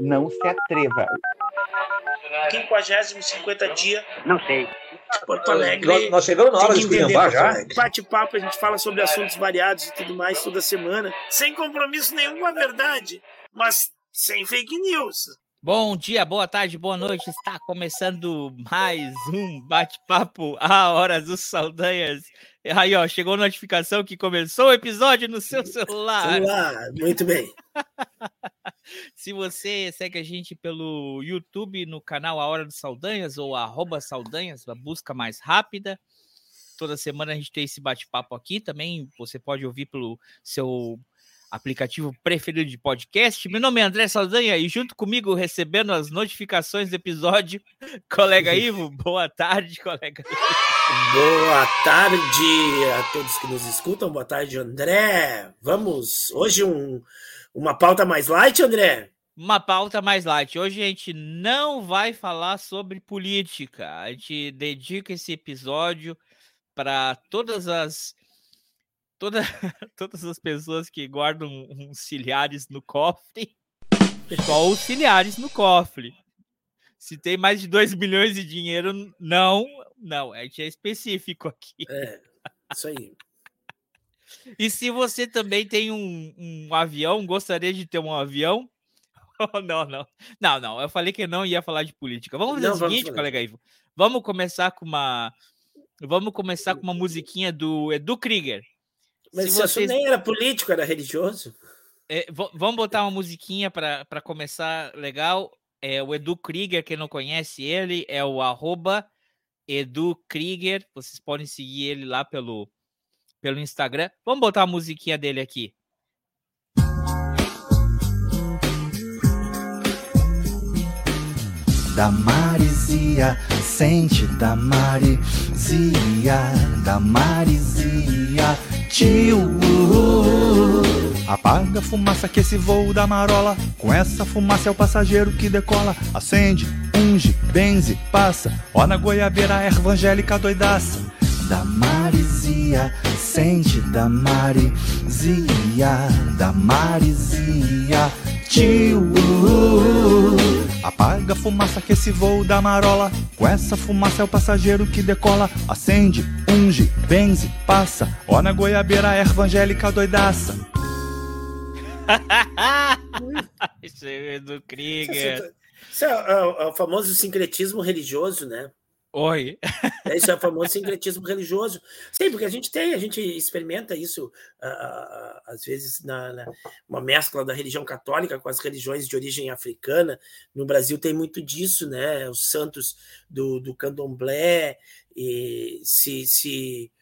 não se atreva. 50 50 dia. Não sei. Porto Alegre. Nós, nós chegamos na hora de esculhambar já. Bate-papo, a gente fala sobre assuntos variados e tudo mais toda semana, sem compromisso nenhum com a verdade, mas sem fake news. Bom dia, boa tarde, boa noite. Está começando mais um bate-papo a hora dos Saldanhas. Aí, ó, chegou a notificação que começou o episódio no seu celular. Celular, muito bem. Se você segue a gente pelo YouTube no canal A Hora dos Saldanhas ou arroba Saldanhas, a busca mais rápida. Toda semana a gente tem esse bate-papo aqui também. Você pode ouvir pelo seu aplicativo preferido de podcast. Meu nome é André Saldanha e junto comigo recebendo as notificações do episódio, colega Ivo. Boa tarde, colega. Boa tarde a todos que nos escutam. Boa tarde, André. Vamos hoje um, uma pauta mais light, André. Uma pauta mais light. Hoje a gente não vai falar sobre política. A gente dedica esse episódio para todas as toda, todas as pessoas que guardam uns ciliares no cofre, só os ciliares no cofre. Se tem mais de 2 milhões de dinheiro, não, não, é, é específico aqui. É, isso aí. E se você também tem um, um avião, gostaria de ter um avião? Não, não. Não, não. Eu falei que não ia falar de política. Vamos fazer não, o seguinte, colega Ivo. Vamos começar com uma. Vamos começar com uma musiquinha do Edu Krieger. Mas se vocês... nem era político, era religioso. É, vamos botar uma musiquinha para começar legal. É o Edu Krieger, quem não conhece ele, é o arroba Edu Krieger. Vocês podem seguir ele lá pelo, pelo Instagram. Vamos botar a musiquinha dele aqui. Da Marizia, sente da Marizia, da Marizia tio. Apaga a fumaça que esse voo da marola. Com essa fumaça é o passageiro que decola. Acende, unge, benze, passa. Ó na goiabeira, erva angélica doidaça. Da marizia, sente da marizia, da marizia, tio. Apaga a fumaça que esse voo da marola. Com essa fumaça é o passageiro que decola. Acende, unge, benze, passa. Ó na goiabeira, erva angélica doidaça. Isso é do Krieger. Isso é, é, é o famoso sincretismo religioso, né? Oi. É, isso é o famoso sincretismo religioso. Sim, porque a gente tem, a gente experimenta isso uh, às vezes na, na, uma mescla da religião católica com as religiões de origem africana. No Brasil tem muito disso, né? Os santos do, do candomblé e se, se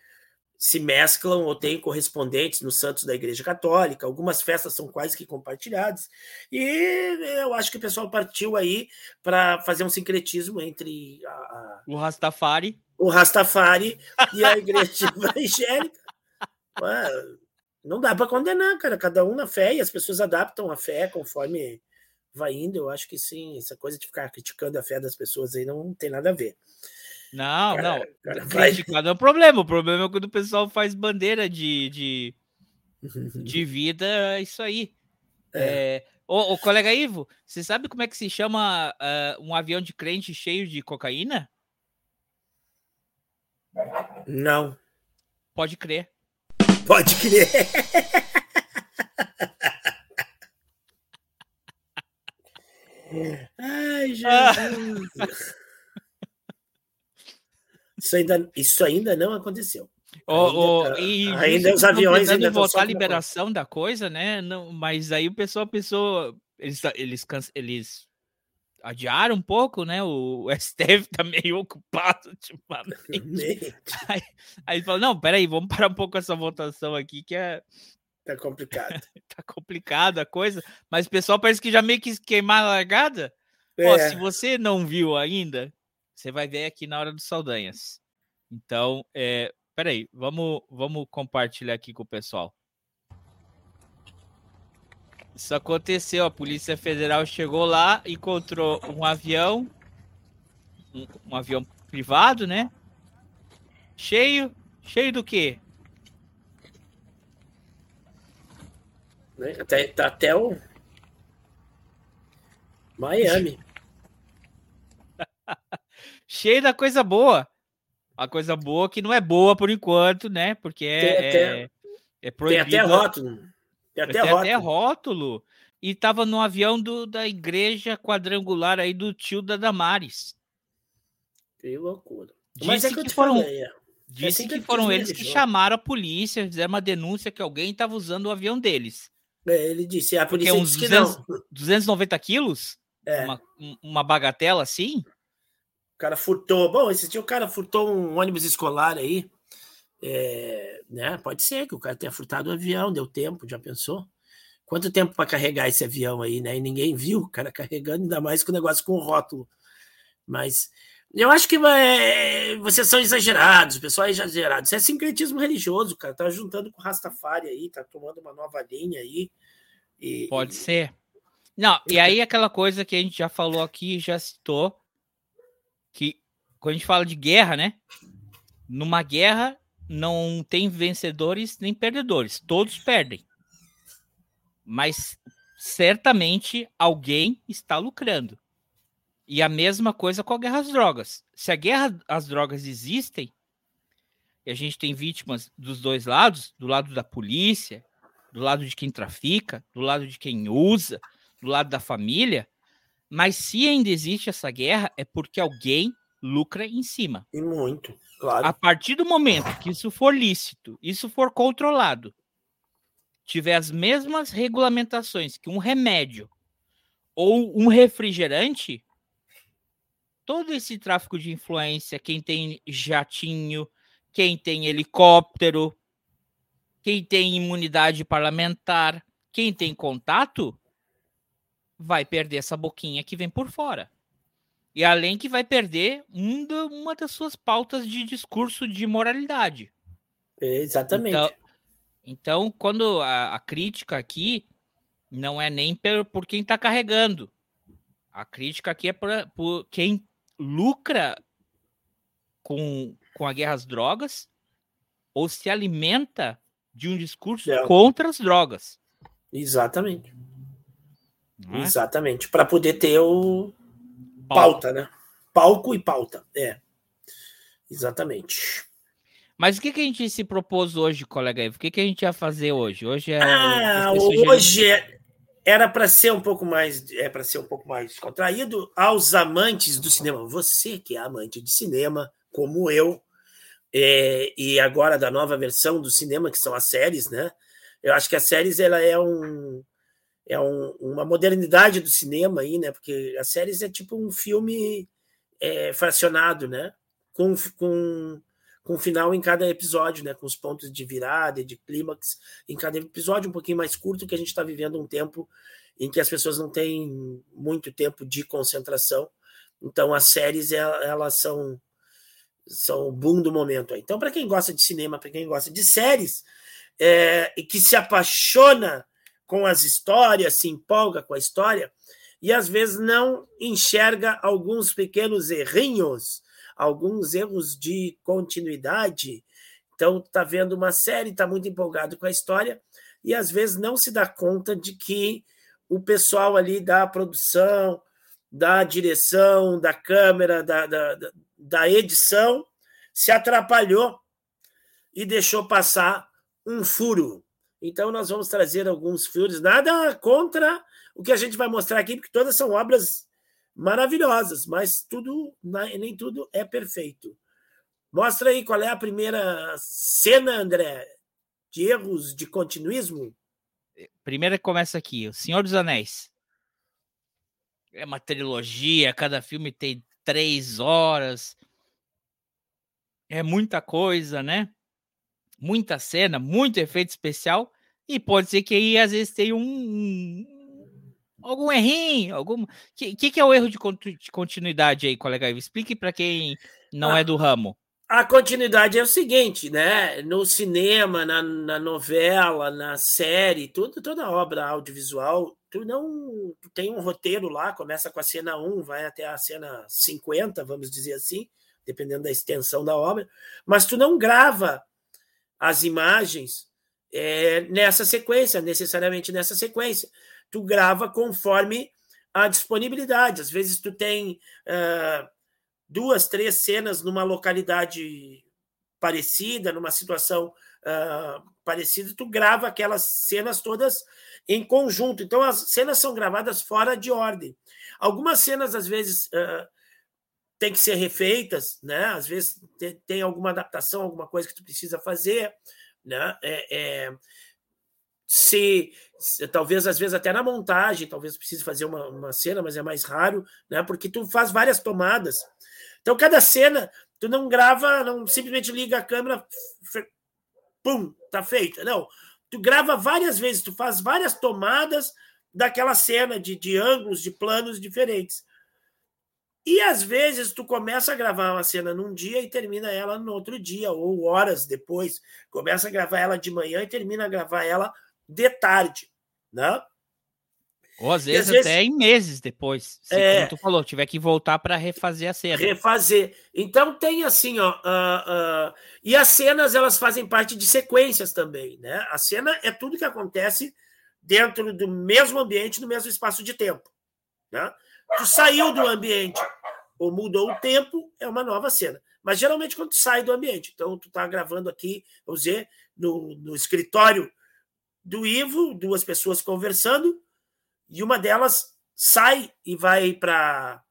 se mesclam ou têm correspondentes nos santos da Igreja Católica. Algumas festas são quase que compartilhadas. E eu acho que o pessoal partiu aí para fazer um sincretismo entre a, a, o Rastafari, o Rastafari e a Igreja Evangélica. Ué, não dá para condenar, cara. Cada um na fé e as pessoas adaptam a fé conforme vai indo. Eu acho que sim, essa coisa de ficar criticando a fé das pessoas aí não tem nada a ver. Não, cara, não. Cara, Criticar não é o problema. O problema é quando o pessoal faz bandeira de, de, de vida, é isso aí. É. É... Ô, ô, colega Ivo, você sabe como é que se chama uh, um avião de crente cheio de cocaína? Não. Pode crer. Pode crer. Ai, Jesus. Isso ainda, isso ainda não aconteceu. Oh, ainda, oh, e ainda os aviões ainda voltar a liberação da coisa, né? Não, mas aí o pessoal pensou, eles, eles, eles adiaram um pouco, né? O, STF tá meio ocupado ultimamente. aí, aí falou: não, peraí, vamos parar um pouco essa votação aqui, que é. Tá complicado. tá complicado a coisa, mas o pessoal parece que já meio que queimar a largada. É. Ó, se você não viu ainda, você vai ver aqui na hora dos Saldanhas. Então, é, peraí, vamos, vamos compartilhar aqui com o pessoal. Isso aconteceu, a Polícia Federal chegou lá, encontrou um avião, um, um avião privado, né? Cheio, cheio do quê? Né, até, tá até o Miami. Cheio da coisa boa. A coisa boa que não é boa por enquanto, né? Porque é, Tem até- é, é proibido. Tem até rótulo. Tem até Tem rótulo. até rótulo. E tava no avião do, da igreja quadrangular aí do tio da Damares. Que loucura. Disse Mas é que eu que te foram- falei, é. Disse assim que que foram eles que chamaram a polícia, fizeram uma denúncia que alguém estava usando o avião deles. É, Ele disse, a Porque polícia uns disse que 200, não. 290 quilos? É, Uma, um- uma bagatela assim? O cara furtou. Bom, esse dia o cara furtou um ônibus escolar aí. É, né? Pode ser que o cara tenha furtado o avião, deu tempo, já pensou? Quanto tempo para carregar esse avião aí, né? E ninguém viu o cara carregando, ainda mais com o negócio com o rótulo. Mas eu acho que vai- vocês são exagerados, o pessoal é exagerado. Isso é sincretismo religioso, cara. Tá juntando com o Rastafari aí, tá tomando uma nova linha aí. E, Pode ser. Não, e aí aquela coisa que a gente já falou aqui, já citou, que quando a gente fala de guerra, né? Numa guerra não tem vencedores nem perdedores, todos perdem. Mas certamente alguém está lucrando. E a mesma coisa com a guerra às drogas. Se a guerra às drogas existem, e a gente tem vítimas dos dois lados, do lado da polícia, do lado de quem trafica, do lado de quem usa, do lado da família, mas se ainda existe essa guerra, é porque alguém lucra em cima. e muito, claro. A partir do momento que isso for lícito, isso for controlado, tiver as mesmas regulamentações que um remédio ou um refrigerante, todo esse tráfico de influência, quem tem jatinho, quem tem helicóptero, quem tem imunidade parlamentar, quem tem contato, vai perder essa boquinha que vem por fora. E além que vai perder um uma das suas pautas de discurso de moralidade. É, exatamente. Então, então quando a, a crítica aqui não é nem por, por quem está carregando. A crítica aqui é por, por quem lucra com, com a guerra às drogas ou se alimenta de um discurso É. contra as drogas. Exatamente. É? Exatamente. Para poder ter o Pauta. pauta, né? Palco e pauta. É. Exatamente. Mas o que, que a gente se propôs hoje, colega Ivo? O que, que a gente ia fazer hoje? Hoje é. Ah, hoje é- era para ser um pouco mais é para ser um pouco mais contraído aos amantes do cinema. Você que é amante de cinema, como eu, é, e agora da nova versão do cinema que são as séries, né? Eu acho que as séries ela é um é um- uma modernidade do cinema aí, né? Porque as séries é tipo um filme é, fracionado, né? Com, com, com final em cada episódio, né? Com os pontos de virada de clímax em cada episódio, um pouquinho mais curto, que a gente está vivendo um tempo em que as pessoas não têm muito tempo de concentração. Então, as séries, el- elas são, são o boom do momento. Então, para quem gosta de cinema, para quem gosta de séries, é, e que se apaixona com as histórias, se empolga com a história, e às vezes não enxerga alguns pequenos errinhos, alguns erros de continuidade. Então, está vendo uma série, está muito empolgado com a história, e às vezes não se dá conta de que o pessoal ali da produção, da direção, da câmera, da, da, da- edição, se atrapalhou e deixou passar um furo. Então, nós vamos trazer alguns furos, nada contra o que a gente vai mostrar aqui, porque todas são obras maravilhosas, mas tudo, nem tudo é perfeito. Mostra aí qual é a primeira cena, André, de erros de continuismo. Primeiro começa aqui, O Senhor dos Anéis. É uma trilogia, cada filme tem três horas. É muita coisa, né? Muita cena, muito efeito especial. E pode ser que aí às vezes tenha um. um- algum errinho, algum. O que, que, que é o erro de de continuidade aí, colega? Explique para quem não Ah. é do ramo. A continuidade é o seguinte, né? No cinema, na, na novela, na série, tudo, toda obra audiovisual, tu não tu tem um roteiro lá, começa com a cena 1, vai até a cena 50, vamos dizer assim, dependendo da extensão da obra, mas tu não grava as imagens é, nessa sequência, necessariamente nessa sequência. Tu grava conforme a disponibilidade. Às vezes tu tem uh, duas, três cenas numa localidade parecida, numa situação uh, parecida, tu grava aquelas cenas todas em conjunto. Então as cenas são gravadas fora de ordem. Algumas cenas às vezes uh, tem que ser refeitas, né? Às vezes tem, tem, alguma adaptação, alguma coisa que tu precisa fazer, né? É, é, se, se, talvez às vezes até na montagem, talvez precise fazer uma, uma cena, mas é mais raro, né? Porque tu faz várias tomadas. Então cada cena tu não grava, não simplesmente liga a câmera, pum, tá feita. Não, tu grava várias vezes, tu faz várias tomadas daquela cena de, de ângulos, de planos diferentes. E às vezes tu começa a gravar uma cena num dia e termina ela no outro dia, ou horas depois. Começa a gravar ela de manhã e termina a gravar ela de tarde, né? Ou às vezes, às até vezes, em meses depois. Se, é, como tu falou, tiver que voltar para refazer a cena. Refazer. Então tem assim, ó. Uh, uh, e as cenas elas fazem parte de sequências também, né? A cena é tudo que acontece dentro do mesmo ambiente, no mesmo espaço de tempo, né? Tu saiu do ambiente ou mudou o tempo, é uma nova cena. Mas geralmente quando tu sai do ambiente. Então, tu está gravando aqui, vamos dizer, no, no escritório do Ivo, duas pessoas conversando, e uma delas sai e vai para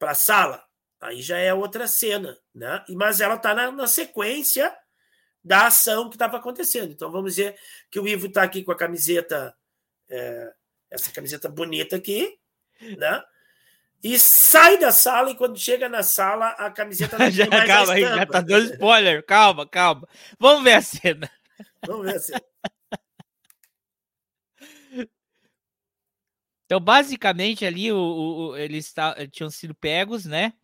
a sala. Aí já é outra cena, né? Mas ela está na, na, sequência da ação que estava acontecendo. Então vamos dizer que o Ivo está aqui com a camiseta, é, essa camiseta bonita aqui, né? E sai da sala e quando chega na sala a camiseta não já, mais calma, aí, já tá dando spoiler. Calma, calma. Vamos ver a cena. Vamos ver a cena. Então, basicamente, ali o, o, eles tá, tinham sido pegos, né?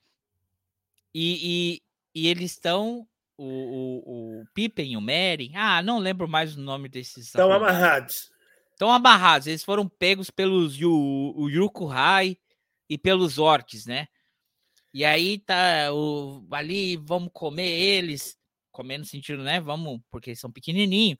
E, e, e eles estão. O, o, o Pippen e o Meren. Ah, não lembro mais o nome desses. Estão amarrados. Estão amarrados. Eles foram pegos pelos o e pelos orcs, né? E aí tá o, ali, vamos comer eles, comer no sentido, né? Vamos, porque eles são pequenininhos,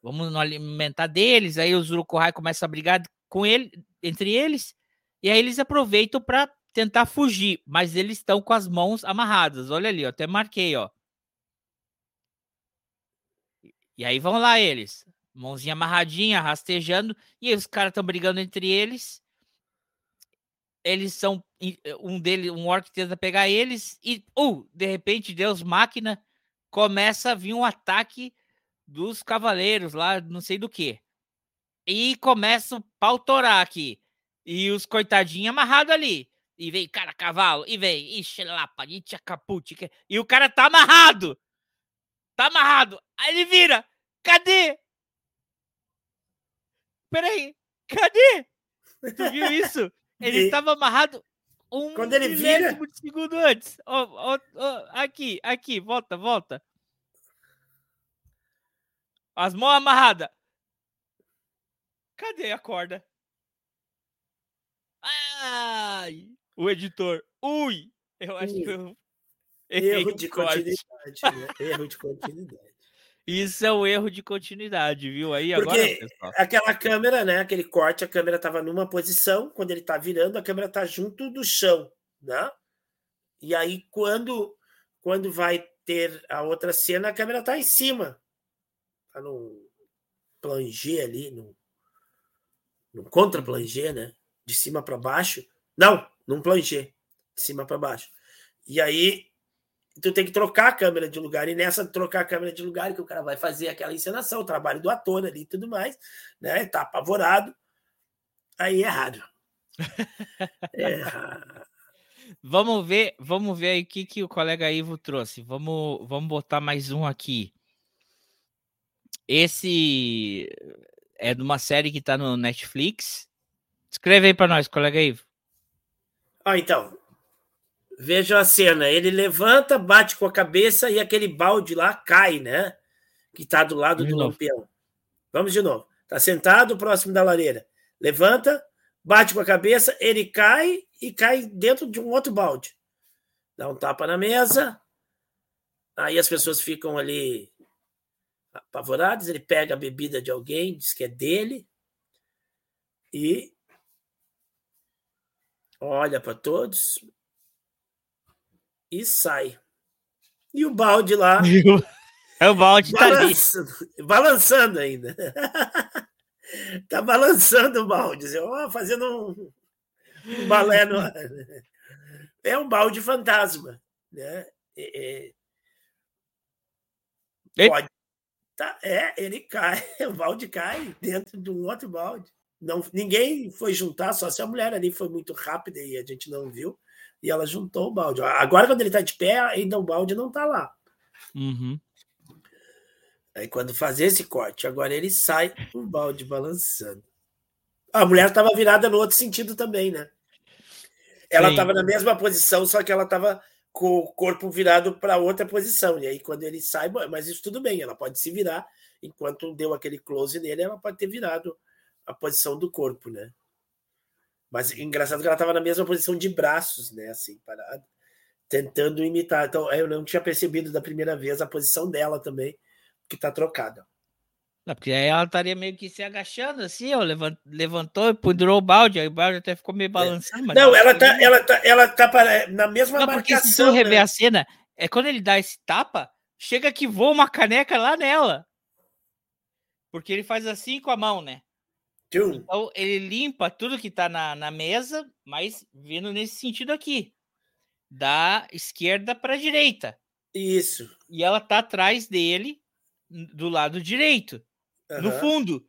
vamos no alimentar deles. Aí os Urukuhai começam a brigar com ele, entre eles, e aí eles aproveitam para tentar fugir, mas eles estão com as mãos amarradas. Olha ali, até marquei, ó. E aí vão lá eles, mãozinha amarradinha, rastejando, e os caras estão brigando entre eles eles são eh, um deles, um orc tenta pegar eles e, uh, de repente, Deus máquina começa a vir um ataque dos cavaleiros lá, não sei do que. E começa a pautorar aqui. E os coitadinhos amarrados ali. E vem, cara, cavalo, e vem, ixi, lapa, itcha caput. E o cara tá amarrado. Tá amarrado. Aí ele vira. Cadê? Peraí, cadê? Tu viu isso? Ele estava amarrado um Quando ele vira... de segundo antes. Oh, oh, oh, aqui, aqui, volta, volta. As mãos amarradas. Cadê a corda? Ai! O editor. Ui! Eu acho Ui. que eu. Erro de continuidade, né? Erro de continuidade. Isso é um erro de continuidade, viu? Aí Porque agora, pessoal. aquela câmera, né? Aquele corte, a câmera estava numa posição, quando ele está virando, a câmera está junto do chão, né? E aí, quando, quando vai ter a outra cena, a câmera está em cima. Está no planger ali, no, no contra-planger, né? De cima para baixo. Não, num planger, de cima para baixo. E aí tu tem que trocar a câmera de lugar, e nessa trocar a câmera de lugar, que o cara vai fazer aquela encenação, o trabalho do ator ali e tudo mais, né? Tá apavorado. Aí é errado. É vamos ver, vamos ver aí o que, que o colega Ivo trouxe. Vamos, vamos botar mais um aqui. Esse é de uma série que tá no Netflix. Escreve aí para nós, colega Ivo. Ah, então, Veja a cena. Ele levanta, bate com a cabeça e aquele balde lá cai, né? Que está do lado de do novo. lampião. Vamos de novo. Está sentado próximo da lareira. Levanta, bate com a cabeça, ele cai e cai dentro de um outro balde. Dá um tapa na mesa. Aí as pessoas ficam ali apavoradas. Ele pega a bebida de alguém, diz que é dele. E olha para todos e sai. E o balde lá. É o balde balançando, tá balançando ainda. tá balançando o balde, assim, fazendo um, um balé no ar. É um balde fantasma, né? É, é, pode, tá, é, ele cai, o balde cai dentro de um outro balde. Não, ninguém foi juntar, só se a mulher ali foi muito rápida e a gente não viu, e ela juntou o balde. Agora, quando ele está de pé, ainda o balde não está lá. Uhum. Aí, quando fazer esse corte, agora ele sai o balde balançando. A mulher estava virada no outro sentido também, né? Ela estava na mesma posição, só que ela estava com o corpo virado para outra posição. E aí, quando ele sai, mas isso tudo bem, ela pode se virar. Enquanto deu aquele close nele, ela pode ter virado a posição do corpo, né? Mas engraçado que ela estava na mesma posição de braços, né? Assim, parada, tentando imitar. Então, eu não tinha percebido da primeira vez a posição dela também, que está trocada. Não, porque aí ela estaria meio que se agachando assim, ó, levantou e pendurou o balde, aí o balde até ficou meio é. balançando. É. Não, ela tá, ela tá, ela tá na mesma não, porque se tu rever né? a cena, é quando ele dá esse tapa, chega que voa uma caneca lá nela. Porque ele faz assim com a mão, né? Então ele limpa tudo que tá na, na mesa, mas vindo nesse sentido aqui. Da esquerda para direita. Isso. E ela tá atrás dele, do lado direito, uhum. no fundo.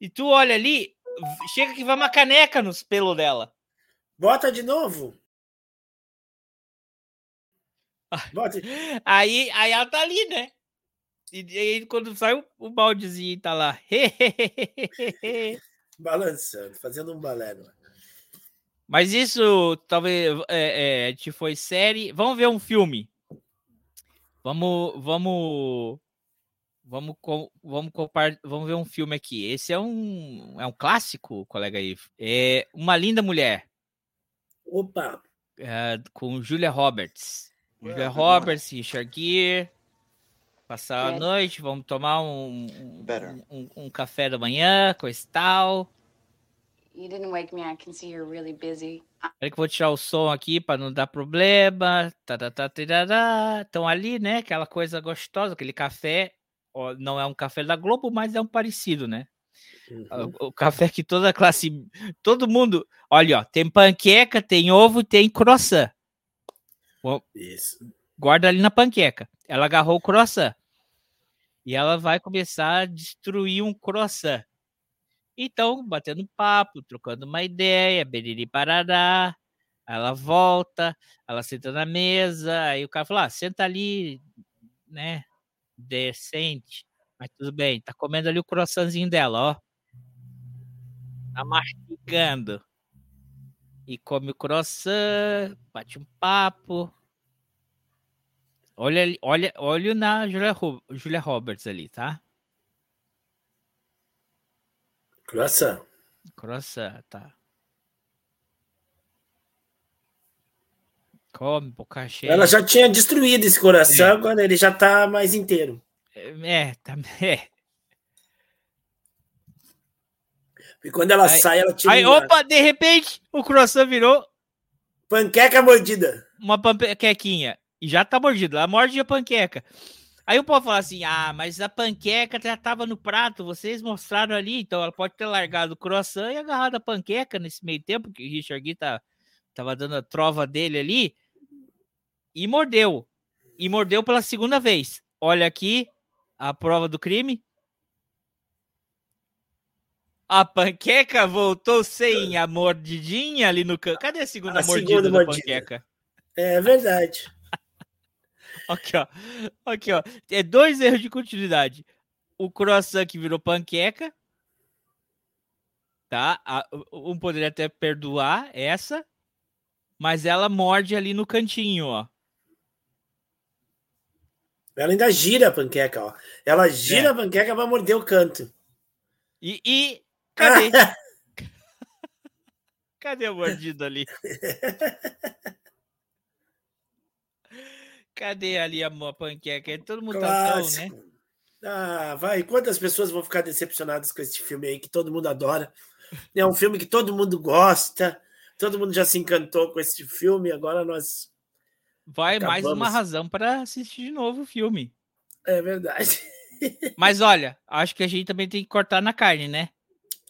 E tu olha ali, chega que vai uma caneca nos pelos dela. Bota de novo. Bota. Aí, aí ela tá ali, né? E, e aí, quando sai o, o baldezinho, tá lá. balançando, fazendo um balé. Mas isso talvez é, é, te foi série. Vamos ver um filme. Vamos, vamos, vamos, vamos, vamos ver um filme aqui. Esse é um, é um clássico, colega aí. É Uma Linda Mulher. Opa! É, com Julia Roberts. Julia Roberts, Richard Gere. Passar a noite, vamos tomar um, um, um, um, café da manhã, coisa e tal. You didn't wake me, I can see you're really busy. Peraí que eu vou tirar o som aqui para não dar problema. Estão ali, né? Aquela coisa gostosa, aquele café. Ó, não é um café da Globo, mas é um parecido, né? Uhum. O, o, café que toda classe, todo mundo, olha, ó, tem panqueca, tem ovo, tem croissant. Isso. Guarda ali na panqueca. Ela agarrou o croissant. E ela vai começar a destruir um croissant. Então, batendo papo, trocando uma ideia, beriri parará. Ela volta, ela senta na mesa, aí o cara fala: ah, senta ali, né? Decente. Mas tudo bem, tá comendo ali o croissantzinho dela, ó. Tá mastigando. E come o croissant, bate um papo, Olha, olha, olha na Julia, Julia Roberts ali, tá? Croissant. Croissant, tá. Come, boca cheia. Ela já tinha destruído esse coração, é. agora ele já tá mais inteiro. É, tá. É. E quando ela aí, sai, ela tira. Aí, opa, de repente, o croissant virou. Panqueca mordida. Uma panquequinha e já tá mordido. Ela morde a panqueca. Aí o povo fala assim: ah, mas a panqueca já tava no prato, vocês mostraram ali, então ela pode ter largado o croissant e agarrado a panqueca nesse meio tempo, que o Richard Gui tá, tava dando a trova dele ali, e mordeu. E mordeu pela segunda vez. Olha aqui a prova do crime. A panqueca voltou sem a mordidinha ali no canto. Cadê a segunda a mordida segunda da mordida. panqueca? É verdade. Aqui, ó. Aqui, ó. É dois erros de continuidade. O croissant que virou panqueca. Tá? Um poderia até perdoar essa. Mas ela morde ali no cantinho, ó. Ela ainda gira a panqueca, ó. Ela gira é. a panqueca pra morder o canto. E. e... Cadê? Cadê a mordida ali? Cadê ali a panqueca? Todo mundo Clássico. tá tão, né? Ah, vai. Quantas pessoas vão ficar decepcionadas com esse filme aí que todo mundo adora? É um filme que todo mundo gosta. Todo mundo já se encantou com esse filme, agora nós. Vai acabamos. mais uma razão para assistir de novo o filme. É verdade. Mas olha, acho que a gente também tem que cortar na carne, né?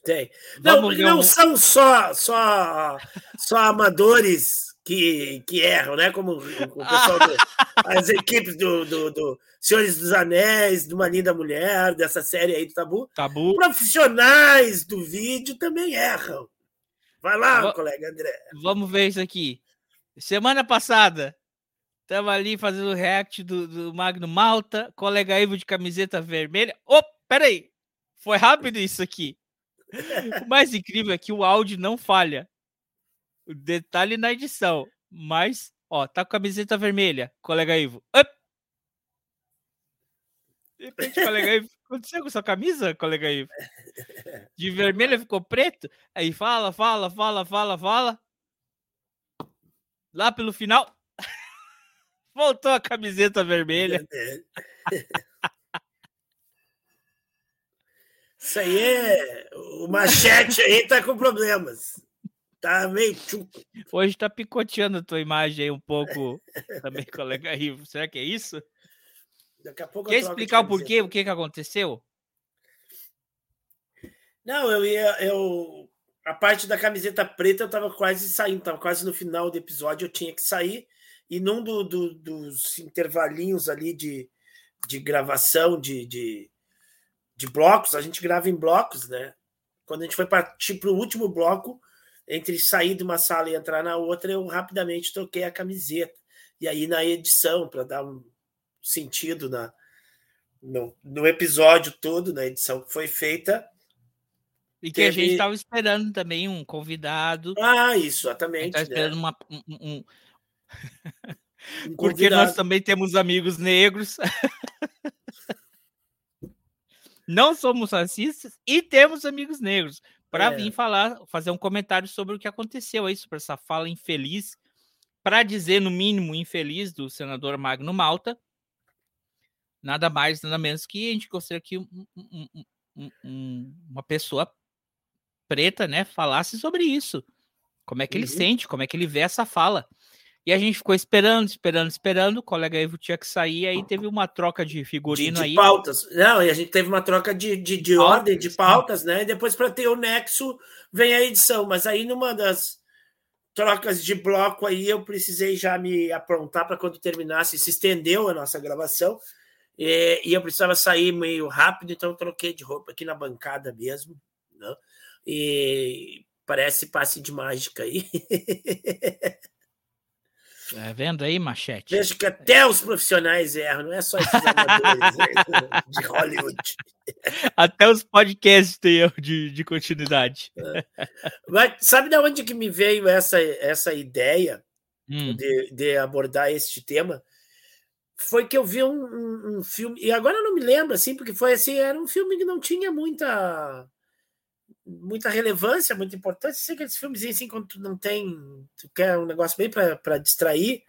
Tem. Não, não um... são só, só, só amadores que, que erram, né? Como o pessoal do, as equipes do, do, do, Senhores dos Anéis, de uma linda mulher, dessa série aí do Tabu. Tabu. Profissionais do vídeo também erram. Vai lá, v colega André. Vamos ver isso aqui. Semana passada, estava ali fazendo o react do, do Magno Malta, colega Ivo de camiseta vermelha. Oh, peraí! Foi rápido isso aqui. O mais incrível é que o áudio não falha. Detalhe na edição. Mas, ó, tá com camiseta vermelha, colega Ivo. Up! De repente, colega Ivo, aconteceu com sua camisa, colega Ivo? De vermelho ficou preto? Aí fala, fala, fala, fala, fala. Lá pelo final, voltou a camiseta vermelha. Isso aí é. O machete aí tá com problemas. Tá meio. Hoje tá picoteando a tua imagem aí um pouco também, colega Ivo. Será que é isso? Daqui a pouco Quer explicar o porquê, o que, que aconteceu? Não, eu ia. Eu, a parte da camiseta preta eu tava quase saindo, tava quase no final do episódio, eu tinha que sair. E num do, do, dos intervalinhos ali de, de gravação de, de, de blocos, a gente grava em blocos, né? Quando a gente foi partir para o último bloco, entre sair de uma sala e entrar na outra, eu rapidamente troquei a camiseta. E aí na edição, para dar um, sentido na, no, no episódio todo, na edição que foi feita. E que teve... a gente estava esperando também um convidado. Ah, isso, exatamente. Estava esperando né? uma, um, um... um Porque nós também temos amigos negros. Não somos racistas e temos amigos negros para é. vir falar, fazer um comentário sobre o que aconteceu aí, sobre essa fala infeliz, para dizer, no mínimo, infeliz do senador Magno Malta, nada mais, nada menos que a gente gostaria que um, um, um, uma pessoa preta, né, falasse sobre isso. Como é que ele uhum. sente, como é que ele vê essa fala. E a gente ficou esperando, esperando, esperando. O colega Ivo tinha que sair, aí teve uma troca de figurino de, de aí. pautas. Não, e a gente teve uma troca de, de, de pautas, ordem, de pautas, né? E depois, para ter o nexo, vem a edição. Mas aí, numa das trocas de bloco aí, eu precisei já me aprontar para quando terminasse, se estendeu a nossa gravação. E, e, eu precisava sair meio rápido, então eu troquei de roupa aqui na bancada mesmo. Né? E parece passe de mágica aí. É vendo aí, Machete? Vejo que até os profissionais erram, não é só esses amadores de Hollywood. Até os podcasts têm erro de, de continuidade. É. Mas sabe de onde que me veio essa, essa ideia hum. de, de abordar este tema? foi que eu vi um, um, um, filme, e agora eu não me lembro, assim, porque foi assim, era um filme que não tinha muita muita relevância, muita importância. Sei que esses filmes assim, quando tu não tem, tu quer um negócio bem para distrair.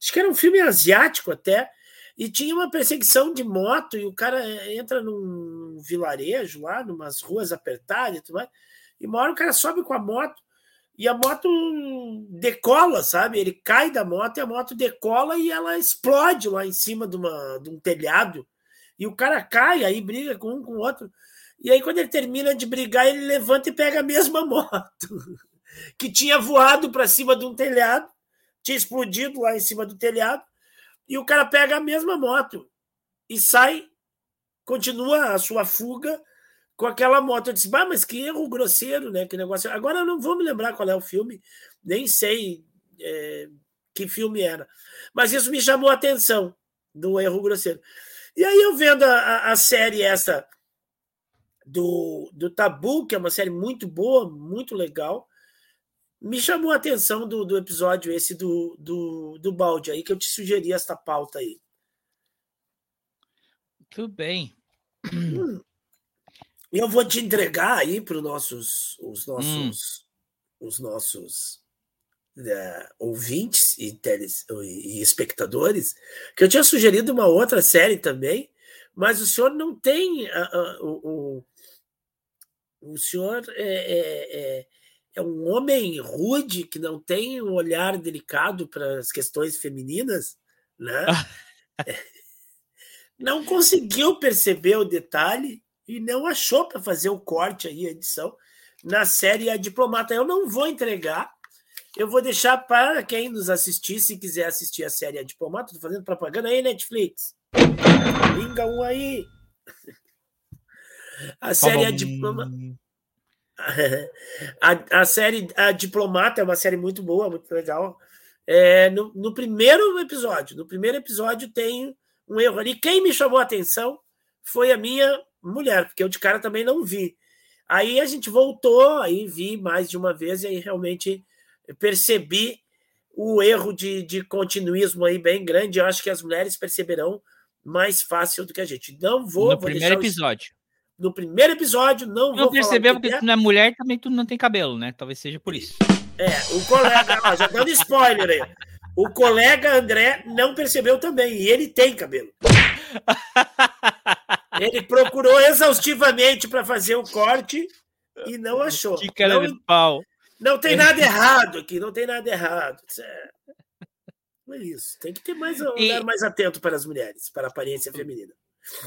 Acho que era um filme asiático até, e tinha uma perseguição de moto, e o cara entra num vilarejo lá, numas ruas apertadas e tudo mais, e uma hora o cara sobe com a moto, e a moto decola, sabe? Ele cai da moto e a moto decola e ela explode lá em cima de, uma, de um telhado. E o cara cai, aí briga com um com o outro. E aí, quando ele termina de brigar, ele levanta e pega a mesma moto que tinha voado para cima de um telhado, tinha explodido lá em cima do telhado. E o cara pega a mesma moto e sai, continua a sua fuga com aquela moto. Eu disse, mas que erro grosseiro, né? Que negócio. Agora eu não vou me lembrar qual é o filme, nem sei é, que filme era. Mas isso me chamou a atenção do erro grosseiro. E aí eu vendo a, a série essa do, do Tabu, que é uma série muito boa, muito legal, me chamou a atenção do, do episódio esse do, do, do balde aí, que eu te sugeri esta pauta aí. Tudo bem. Hum. Eu vou te entregar aí para os nossos, os nossos, hum. os nossos uh, ouvintes e, teles, e espectadores, que eu tinha sugerido uma outra série também, mas o senhor não tem uh, uh, o, o, senhor é, é, é, é um homem rude que não tem um olhar delicado para as questões femininas, né? não conseguiu perceber o detalhe e não achou para fazer o corte aí, a edição, na série A Diplomata. Eu não vou entregar, eu vou deixar para quem nos assistir, se quiser assistir a série A Diplomata. Estou fazendo propaganda aí, Netflix. Pinga um aí. A série A Diplomata. A, a série A Diplomata é uma série muito boa, muito legal. É, no, no primeiro episódio, no primeiro episódio tem um erro ali. Quem me chamou a atenção foi a minha mulher, porque eu de cara também não vi. Aí a gente voltou, aí vi mais de uma vez, e aí realmente percebi o erro de, de continuismo aí bem grande. Eu acho que as mulheres perceberão mais fácil do que a gente. Não vou. No vou primeiro episódio. No primeiro episódio, não, não vou. percebemos que, que tu não é mulher também tu não tem cabelo, né? Talvez seja por isso. É, o colega, ó, já dando spoiler aí. O colega André não percebeu também, e ele tem cabelo. Ele procurou exaustivamente para fazer o corte e não achou. Que cara de pau. Não tem nada errado aqui, não tem nada errado. É, é isso. Tem que ter mais um E- olhar mais atento para as mulheres, para a aparência feminina.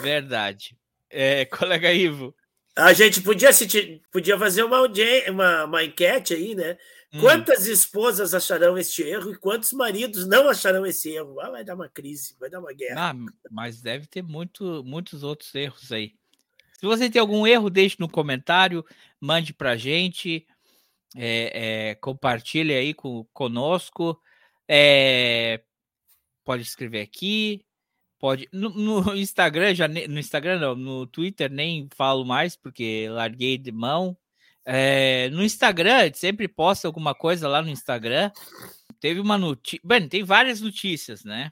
Verdade. É, colega Ivo. A gente podia, assistir- podia fazer uma, uma, uma enquete aí, né? Hum. Quantas esposas acharão este erro e quantos maridos não acharão esse erro? Ah, vai dar uma crise, vai dar uma guerra. Ah, mas deve ter muito, muitos outros erros aí. Se você tem algum erro, deixe no comentário, mande pra gente, é, é, compartilhe aí com, conosco. é, pode escrever aqui, pode. No, no Instagram, já no Instagram não, no Twitter nem falo mais, porque larguei de mão. É, no Instagram, sempre posta alguma coisa lá no Instagram. Teve uma notícia. Bem, tem várias notícias, né?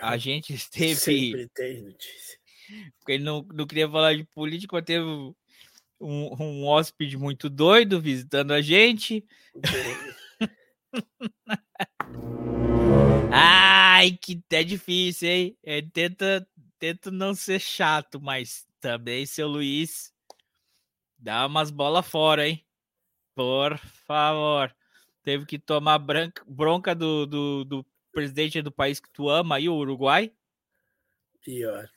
A gente teve. Sempre tem notícia. Porque ele não, não queria falar de política, mas teve um, um hóspede muito doido visitando a gente. Ai, que é difícil, hein? Ele tenta, tenta não ser chato, mas também, seu Luiz, dá umas bolas fora, hein? Por favor. Teve que tomar branca, bronca do, do, do presidente do país que tu ama aí, o Uruguai. Pior.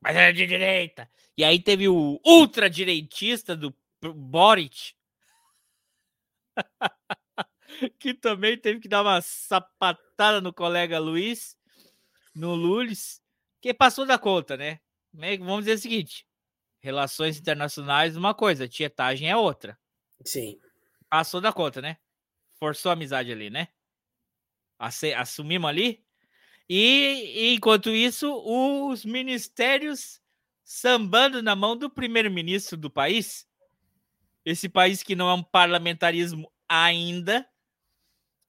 Mas era de direita. E aí teve o ultradireitista do Boric. que também teve que dar uma sapatada no colega Luiz, no Lules, que passou da conta, né? Vamos dizer o seguinte: relações internacionais, uma coisa, tietagem é outra. Sim. Passou da conta, né? Forçou a amizade ali, né? Assumimos ali. E enquanto isso, os ministérios sambando na mão do primeiro-ministro do país, esse país que não é um parlamentarismo ainda,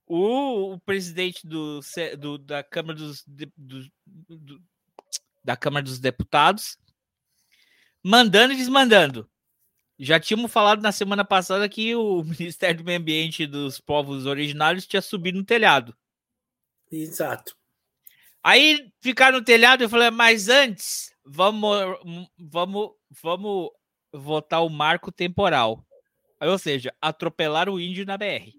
o, o presidente do, do- da Câmara dos, do- do- da Câmara dos Deputados, mandando e desmandando. Já tínhamos falado na semana passada que o Ministério do Meio Ambiente dos povos originários tinha subido no telhado. Exato. Aí ficaram no telhado e eu falei, mas antes, vamos, vamos, vamos votar o marco temporal. Ou seja, atropelar o índio na BR.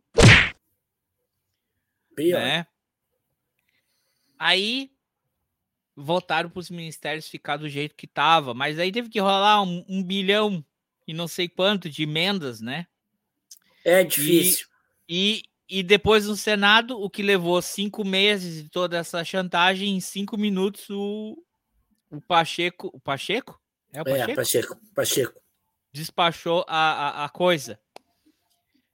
Pior. Né? Aí voltaram para os ministérios ficar do jeito que tava, mas aí teve que rolar um, um bilhão e não sei quanto de emendas, né? É difícil. E, e depois no Senado, o que levou cinco meses de toda essa chantagem, em cinco minutos o, o Pacheco. O Pacheco? É o É, Pacheco? Pacheco. Pacheco. Despachou a, a, a coisa.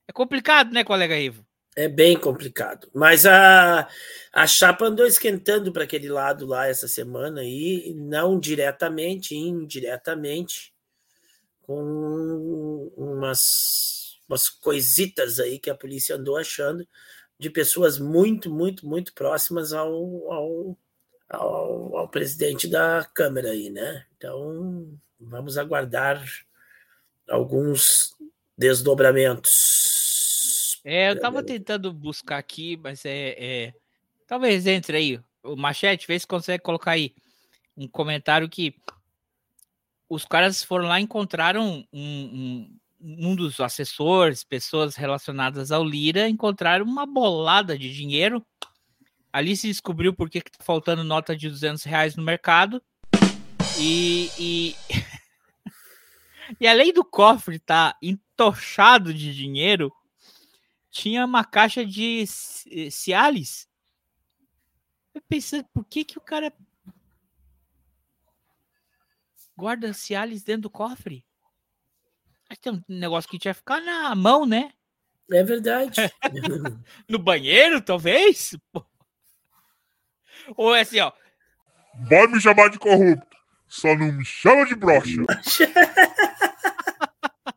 É complicado, né, colega Ivo? É bem complicado. Mas a, a chapa andou esquentando para aquele lado lá essa semana aí, não diretamente, indiretamente, com umas, umas coisitas aí que a polícia andou achando de pessoas muito, muito, muito próximas ao, ao, ao, ao presidente da Câmara aí, né? Então, vamos aguardar alguns desdobramentos. É, eu tava tentando buscar aqui, mas é, é- Talvez entre aí. O Machete, vê se consegue colocar aí um comentário que os caras foram lá e encontraram um, um- um dos assessores, pessoas relacionadas ao Lira, encontraram uma bolada de dinheiro. Ali se descobriu por que está faltando nota de 200 reais no mercado. E, e, e além do cofre estar tá entochado de dinheiro, tinha uma caixa de Cialis. Eu pensando, por que, que o cara guarda Cialis dentro do cofre? Mas tem um negócio que tinha que ficar na mão, né? É verdade. no banheiro, talvez? Ou é assim, ó. Vai me chamar de corrupto. Só não me chama de brocha.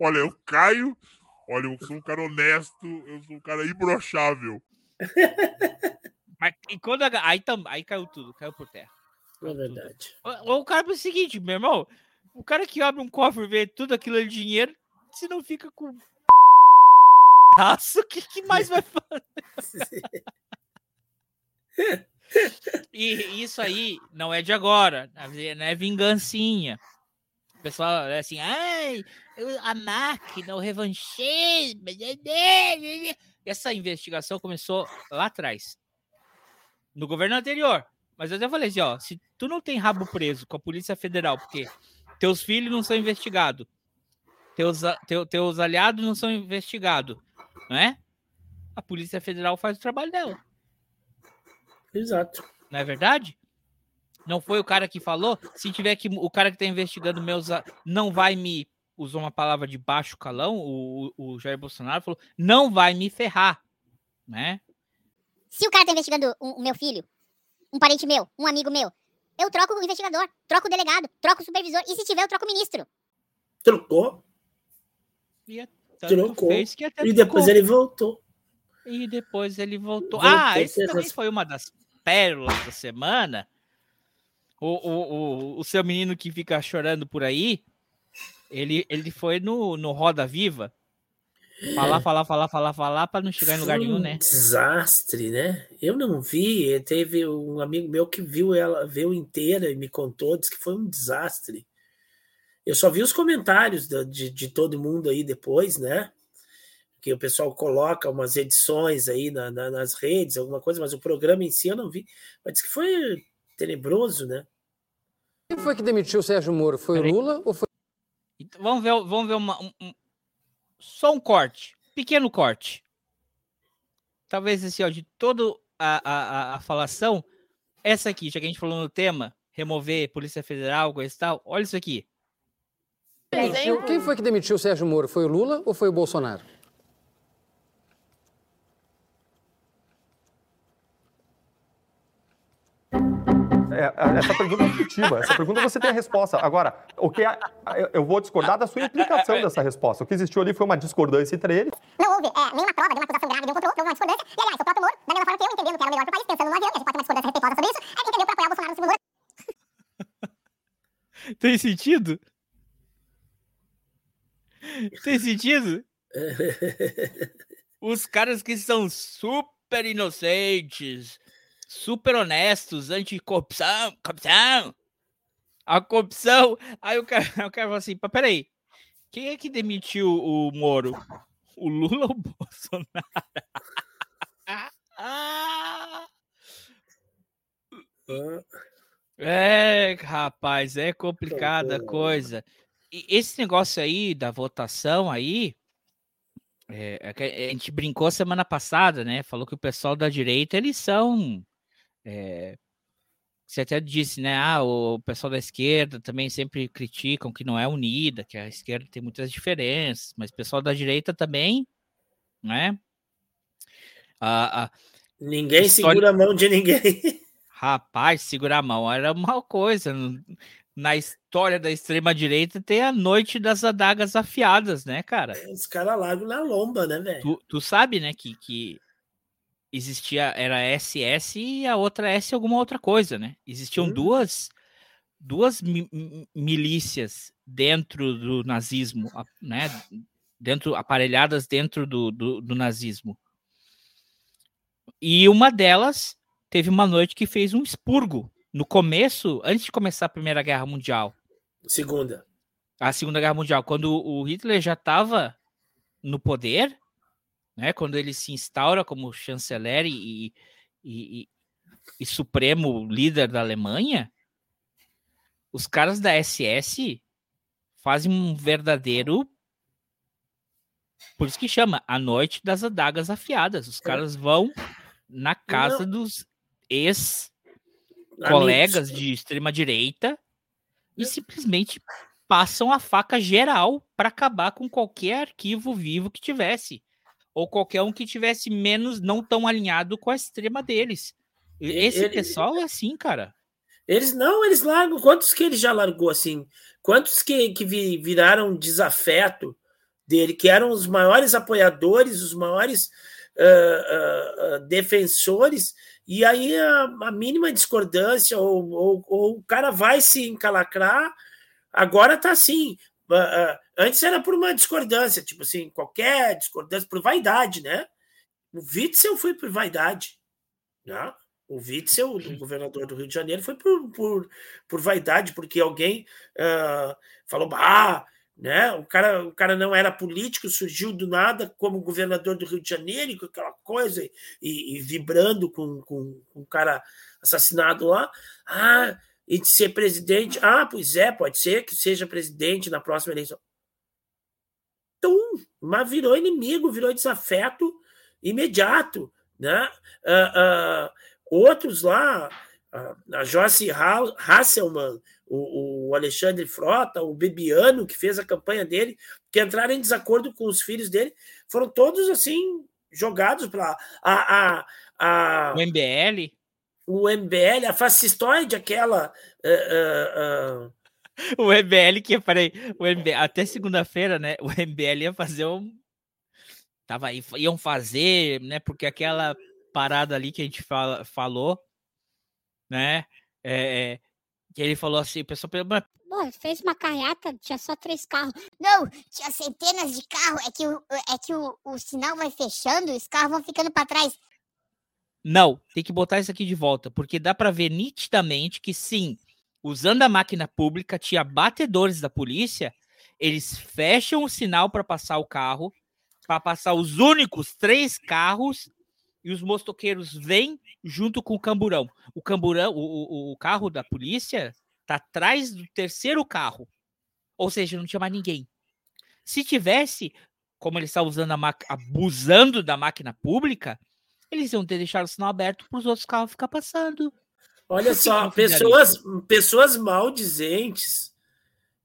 Olha, eu caio. Olha, eu sou um cara honesto. Eu sou um cara imbrochável. Mas e quando a, aí, tam, aí caiu tudo, caiu por terra. É verdade. Ou o cara é o seguinte, meu irmão. O cara que abre um cofre e vê tudo aquilo de dinheiro, se não fica com o que, que mais vai fazer? e isso aí não é de agora, não é vingancinha. O pessoal é assim, ai, a máquina, o revanchismo. Essa investigação começou lá atrás, no governo anterior. Mas eu já falei assim, ó, se tu não tem rabo preso com a Polícia Federal, porque teus filhos não são investigados. Teus, teu, teus aliados não são investigados. Não é? A Polícia Federal faz o trabalho dela. Exato. Não é verdade? Não foi o cara que falou? Se tiver que. O cara que está investigando meus. Não vai me. Usou uma palavra de baixo calão, o, o Jair Bolsonaro falou: não vai me ferrar. Né? Se o cara está investigando o, o meu filho, um parente meu, um amigo meu, eu troco o investigador, troco o delegado, troco o supervisor. E se tiver, eu troco o ministro. Trocou. E Trocou. Fez que até e depois ele voltou. E depois ele voltou. voltou ah, esse também foi uma das pérolas da semana. O, o, o, o seu menino que fica chorando por aí, ele, ele foi no, no Roda Viva Falar, falar, falar, falar, falar para não chegar em lugar nenhum, né? Desastre, né? Eu não vi. Teve um amigo meu que viu ela, viu inteira e me contou, disse que foi um desastre. Eu só vi os comentários de, de, de todo mundo aí depois, né? Que o pessoal coloca umas edições aí na, na, nas redes, alguma coisa, mas o programa em si eu não vi. Mas disse que foi tenebroso, né? Quem foi que demitiu o Sérgio Moro? Foi o Lula ou foi. Então, vamos ver, vamos ver uma, um, só um corte, pequeno corte. Talvez assim, ó, de toda a, a, a falação, essa aqui, já que a gente falou no tema, remover Polícia Federal, coisa e tal, olha isso aqui. Quem foi que demitiu o Sérgio Moro? Foi o Lula ou foi o Bolsonaro? É, é, essa pergunta é objetiva. Essa pergunta você tem a resposta. Agora, o que é, eu vou discordar da sua implicação dessa resposta. O que existiu ali foi uma discordância entre eles. Não houve é, nenhuma prova, nenhuma acusação grave, nenhum controle, houve uma discordância. E, aliás, o próprio Moro, da mesma forma que eu, entendendo que era o melhor para o país, pensando no avião, a gente pode ter uma discordância respeitosa sobre isso, é que entendeu para apoiar o Bolsonaro no segundo lugar. Tem sentido? Tem sentido? Os caras que são super inocentes, super honestos, anticorrupção, corrupção, a corrupção. Aí o cara, o cara falou assim: peraí, quem é que demitiu o Moro? O Lula ou o Bolsonaro? É, rapaz, é complicada a coisa. E esse negócio aí da votação aí, é, é a gente brincou semana passada, né? Falou que o pessoal da direita eles são é, você até disse, né? Ah, o pessoal da esquerda também sempre criticam que não é unida, que a esquerda tem muitas diferenças, mas o pessoal da direita também, né? A, a ninguém história... segura a mão de ninguém. Rapaz, segurar a mão era uma coisa. Na história da extrema direita tem a noite das adagas afiadas, né, cara? Os caras largam na lomba, né, velho? Tu, tu, sabe, né, que, que existia era SS e a outra S alguma outra coisa, né? Existiam hum. duas duas mi milícias dentro do nazismo, né? Dentro aparelhadas dentro do, do, do, nazismo. E uma delas teve uma noite que fez um expurgo no começo, antes de começar a Primeira Guerra Mundial. Segunda. a Segunda Guerra Mundial, quando o Hitler já estava no poder, né, quando ele se instaura como chanceler e, e, e, e supremo líder da Alemanha, os caras da SS fazem um verdadeiro. Por isso que chama A Noite das Adagas Afiadas. Os caras vão na casa Não. dos ex-colegas de extrema-direita e simplesmente passam a faca geral para acabar com qualquer arquivo vivo que tivesse. Ou qualquer um que tivesse menos, não tão alinhado com a extrema deles. Esse ele, pessoal é assim, cara. Eles não, eles largam. Quantos que ele já largou assim? Quantos que, que viraram desafeto dele, que eram os maiores apoiadores, os maiores uh, uh, uh, defensores, e aí a, a mínima discordância, ou, ou, ou, o cara vai se encalacrar, agora tá assim. Antes era por uma discordância, tipo assim, qualquer discordância, por vaidade, né? O Witzel foi por vaidade. Né? O Witzel, o governador do Rio de Janeiro, foi por, por, por vaidade, porque alguém uh, falou, ah, né? O cara, o cara não era político, surgiu do nada como governador do Rio de Janeiro, com aquela coisa, e, e vibrando com, com, com o cara assassinado lá. Ah, e de ser presidente. Ah, pois é, pode ser que seja presidente na próxima eleição. Então, mas virou inimigo, virou desafeto imediato. Né? Uh, uh, Outros lá, a Joyce Hasselman, o, o, Alexandre Frota, o Bebiano, que fez a campanha dele, que entraram em desacordo com os filhos dele, foram todos assim jogados para a, a, a, o MBL. O MBL, a fascistoide, aquela. Uh, uh, uh... O MBL que, peraí, o MBL, até segunda-feira, né? O MBL ia fazer um. Tava, iam fazer, né? Porque aquela parada ali que a gente fala, falou, né? É, que ele falou assim, o pessoal fez uma carreata, tinha só três carros. Não, tinha centenas de carros. É que, o, é que o, o sinal vai fechando os carros vão ficando para trás. Não, tem que botar isso aqui de volta, porque dá para ver nitidamente que sim, usando a máquina pública, tinha batedores da polícia, eles fecham o sinal para passar o carro, para passar os únicos três carros e os motoqueiros vêm junto com o camburão. O camburão, o, o, o carro da polícia tá atrás do terceiro carro. Ou seja, não tinha mais ninguém. Se tivesse, como ele está usando a abusando da máquina pública, eles iam ter deixado o sinal aberto para os outros carros ficar passando. Olha só, pessoas, pessoas maldizentes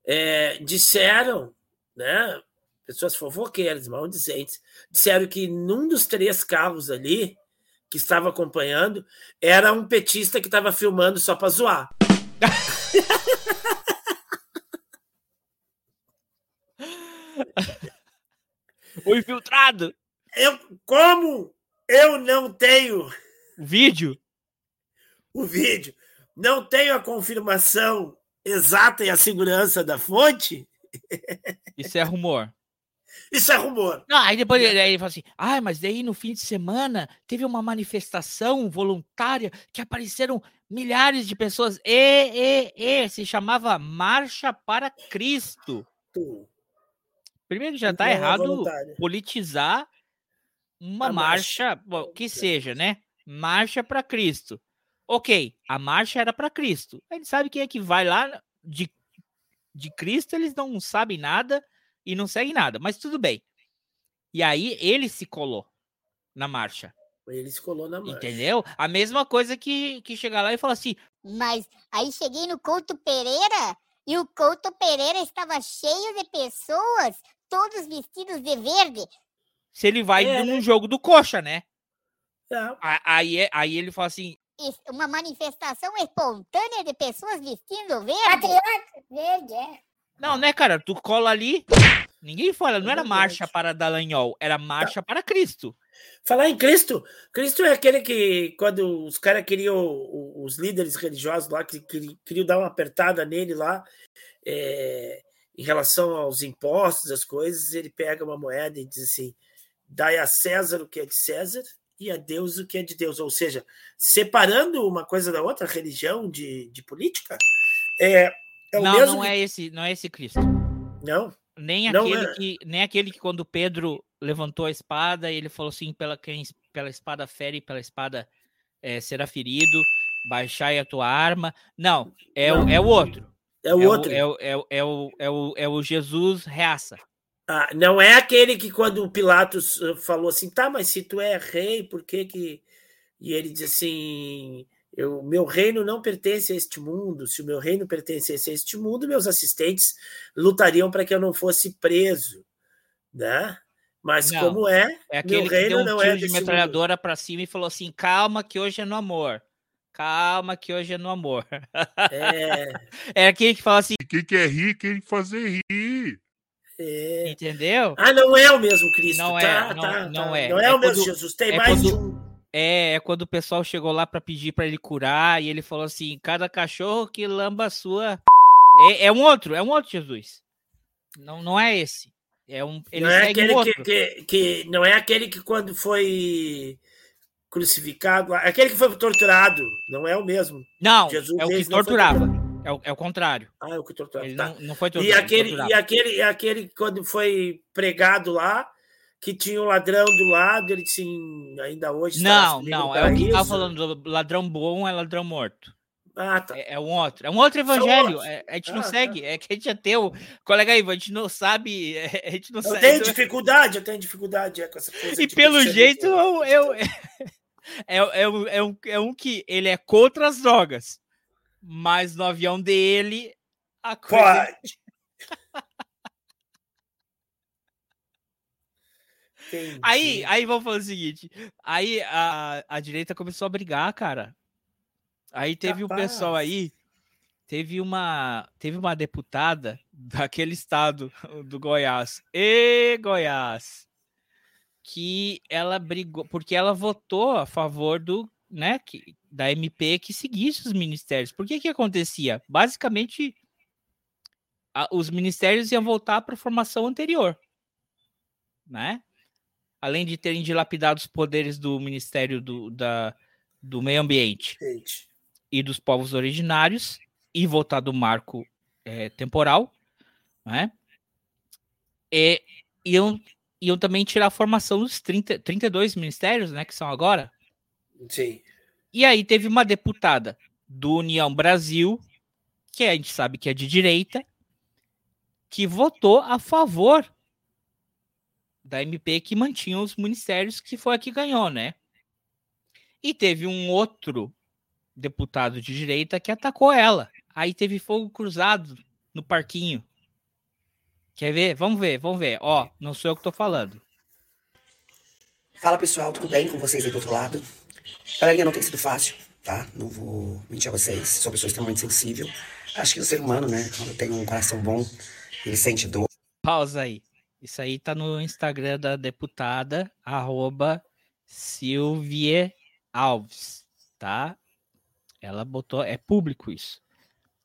é, disseram, né? pessoas fofoqueiras, maldizentes, disseram que num dos três carros ali, que estava acompanhando, era um petista que estava filmando só para zoar. o infiltrado! Eu, como eu não tenho. Vídeo? O vídeo. Não tenho a confirmação exata e a segurança da fonte. Isso é rumor. Isso é rumor. Não, aí depois ele, aí ele fala assim: ah, mas daí no fim de semana teve uma manifestação voluntária que apareceram milhares de pessoas. E, e, e se chamava Marcha para Cristo. Primeiro que já está errado politizar uma a marcha, marcha bom, que seja, né? Marcha para Cristo. Ok, a marcha era para Cristo. A gente sabe quem é que vai lá de, de Cristo, eles não sabem nada e não segue nada, mas tudo bem. E aí ele se colou na marcha. Ele se colou na marcha. Entendeu? A mesma coisa que, que chegar lá e falar assim. Mas aí cheguei no Couto Pereira e o Couto Pereira estava cheio de pessoas, todos vestidos de verde. Se ele vai é, num né? jogo do coxa, né? É. Aí, aí ele fala assim. Uma manifestação espontânea de pessoas vestindo verde. Patriota verde, é. Não, né, cara? Tu cola ali. Ninguém fala, não era marcha para Dallagnol, era marcha para Cristo. Falar em Cristo, Cristo é aquele que, quando os caras queriam, os líderes religiosos lá, que queriam dar uma apertada nele lá, é, em relação aos impostos, as coisas, ele pega uma moeda e diz assim: dai a César o que é de César e a Deus o que é de Deus. Ou seja, separando uma coisa da outra, religião de, de política, é, é não, não é esse, não é esse Cristo. Não. Nem Não aquele, é. que, nem aquele que quando Pedro levantou a espada, ele falou assim, pela, quem, pela espada fere, pela espada eh, será ferido, baixai a tua arma. Não, é, O, é o outro. É o é outro. O, é, o, é, o, é, o, é, o, é o Jesus reaça. Ah, não é aquele que quando o Pilatos eh, falou assim, tá, mas se tu é rei, por que que... E ele diz assim, eu, meu reino não pertence a este mundo, se o meu reino pertencesse a este mundo, meus assistentes lutariam para que eu não fosse preso, né? Mas Não, como é, É meu aquele que reino deu um não tiro é de metralhadora pra cima e falou assim: calma que hoje é no amor. Calma que hoje é no amor. É, É aquele que fala assim, E quem quer rir, quem fazer rir. É. entendeu? Ah, não é o mesmo Cristo, Não é, tá, não- tá, não tá. é. Não é, É o mesmo Jesus, tem é mais de quando- um. É, é quando o pessoal chegou lá pra pedir pra ele curar e ele falou assim: cada cachorro que lamba a sua. É, é um outro, é um outro Jesus. Não, não é esse. É um, ele não é aquele um que, que, que- não é aquele que quando foi crucificado, aquele que foi torturado, não é o mesmo. Não, Jesus é o que torturava. É o, é o contrário. Ah, é o que torturado. Tá. não, não foi E torturado. aquele, e aquele, e aquele que quando foi pregado lá, que tinha um ladrão do lado, ele disse, ainda hoje. Não, não, é o que tava paraíso. falando, do ladrão bom é ladrão morto. Ah, tá. É, é um outro, é um outro evangelho. é- a gente não Ah, tá. segue, é que a gente tem o. Colega Ivan, a gente não sabe. é, a gente não Eu segue. tenho dificuldade, eu tenho dificuldade é, com essa coisa. E pelo jeito, eu, eu- é, é, é, um, é um que ele é contra as drogas, mas no avião dele, a coisa. Aí, aí vamos fazer o seguinte: aí a, a direita começou a brigar, cara. Aí teve um pessoal Capaz. aí, teve uma, teve uma deputada daquele estado do Goiás, e Goiás, que ela brigou, porque ela votou a favor do, né, que, da MP que seguisse os ministérios. Por que que acontecia? Basicamente, a- os ministérios iam voltar para a formação anterior, né? Além de terem dilapidado os poderes do Ministério do, da, do Meio Ambiente Gente, e dos povos originários e voltar do marco eh, temporal, né? E iam, iam também tirar a formação dos 30, 32 ministérios, né, que são agora. Sim. E aí teve uma deputada do União Brasil, que a gente sabe que é de direita, que votou a favor da MP que mantinha os ministérios, que foi a que ganhou, né? E teve um outro deputado de direita que atacou ela. Aí teve fogo cruzado no parquinho. Quer ver? Vamos ver, vamos ver. Ó, não sou eu que tô falando. Fala pessoal, tudo bem com vocês aí do outro lado? Galerinha, não tem sido fácil, tá? Não vou mentir a vocês, sou pessoa extremamente sensível. Acho que o ser humano, né, quando tem um coração bom, ele sente dor. Pausa aí. Isso aí tá no Instagram da deputada, arroba Silvia Alves, tá? Ela botou, é público isso.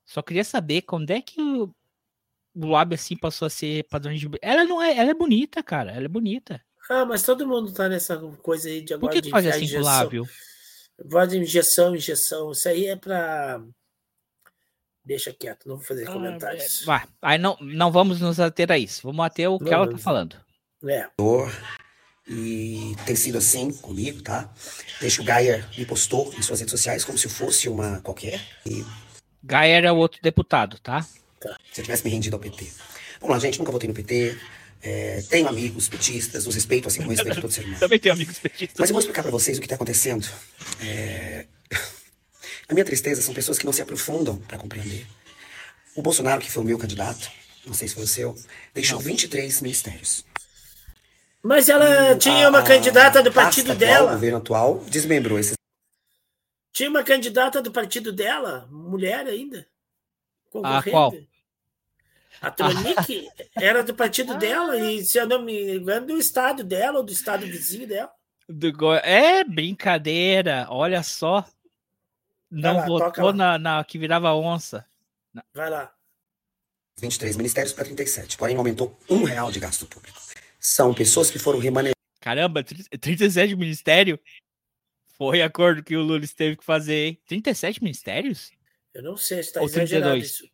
Só queria saber quando é que o, o lábio assim passou a ser padrão de. Ela não é, ela é bonita, cara. Ela é bonita. Ah, mas todo mundo tá nessa coisa aí de Por agora que de tu faz assim com o injeção. lábio? Voz de injeção, injeção. Isso aí é pra. Deixa quieto, não vou fazer comentários. Vai, aí não, não vamos nos ater a isso. Vamos ater o que Não, ela tá falando. É. E tem sido assim comigo, tá? Desde que o Gaia me postou em suas redes sociais como se fosse uma qualquer. E Gaia é o outro deputado, tá? se eu tivesse me rendido ao PT. Vamos lá, gente, nunca votei no PT. É, tenho amigos petistas, os respeito assim como respeito todo ser humano. Também tenho amigos petistas. Mas eu vou explicar pra vocês o que tá acontecendo. É... A minha tristeza são pessoas que não se aprofundam pra compreender. O Bolsonaro, que foi o meu candidato, não sei se foi o seu, deixou 23 ministérios. Mas ela tinha uma A candidata do partido dela. O governo atual desmembrou esses. Tinha uma candidata do partido dela, mulher ainda. Ah, concorrendo. qual? A Tronic era do partido dela, e se eu não me engano, do estado dela, ou do estado vizinho dela. Do Goi- É brincadeira, olha só. Não lá, votou na, na que virava onça. Vai lá. 23 ministérios para 37, porém aumentou um real de gasto público. São pessoas que foram remanejadas Caramba, 30 37 ministério? Foi acordo que o Lula teve que fazer, hein? 37 ministérios? Eu não sei se está Ou exagerado 32. isso.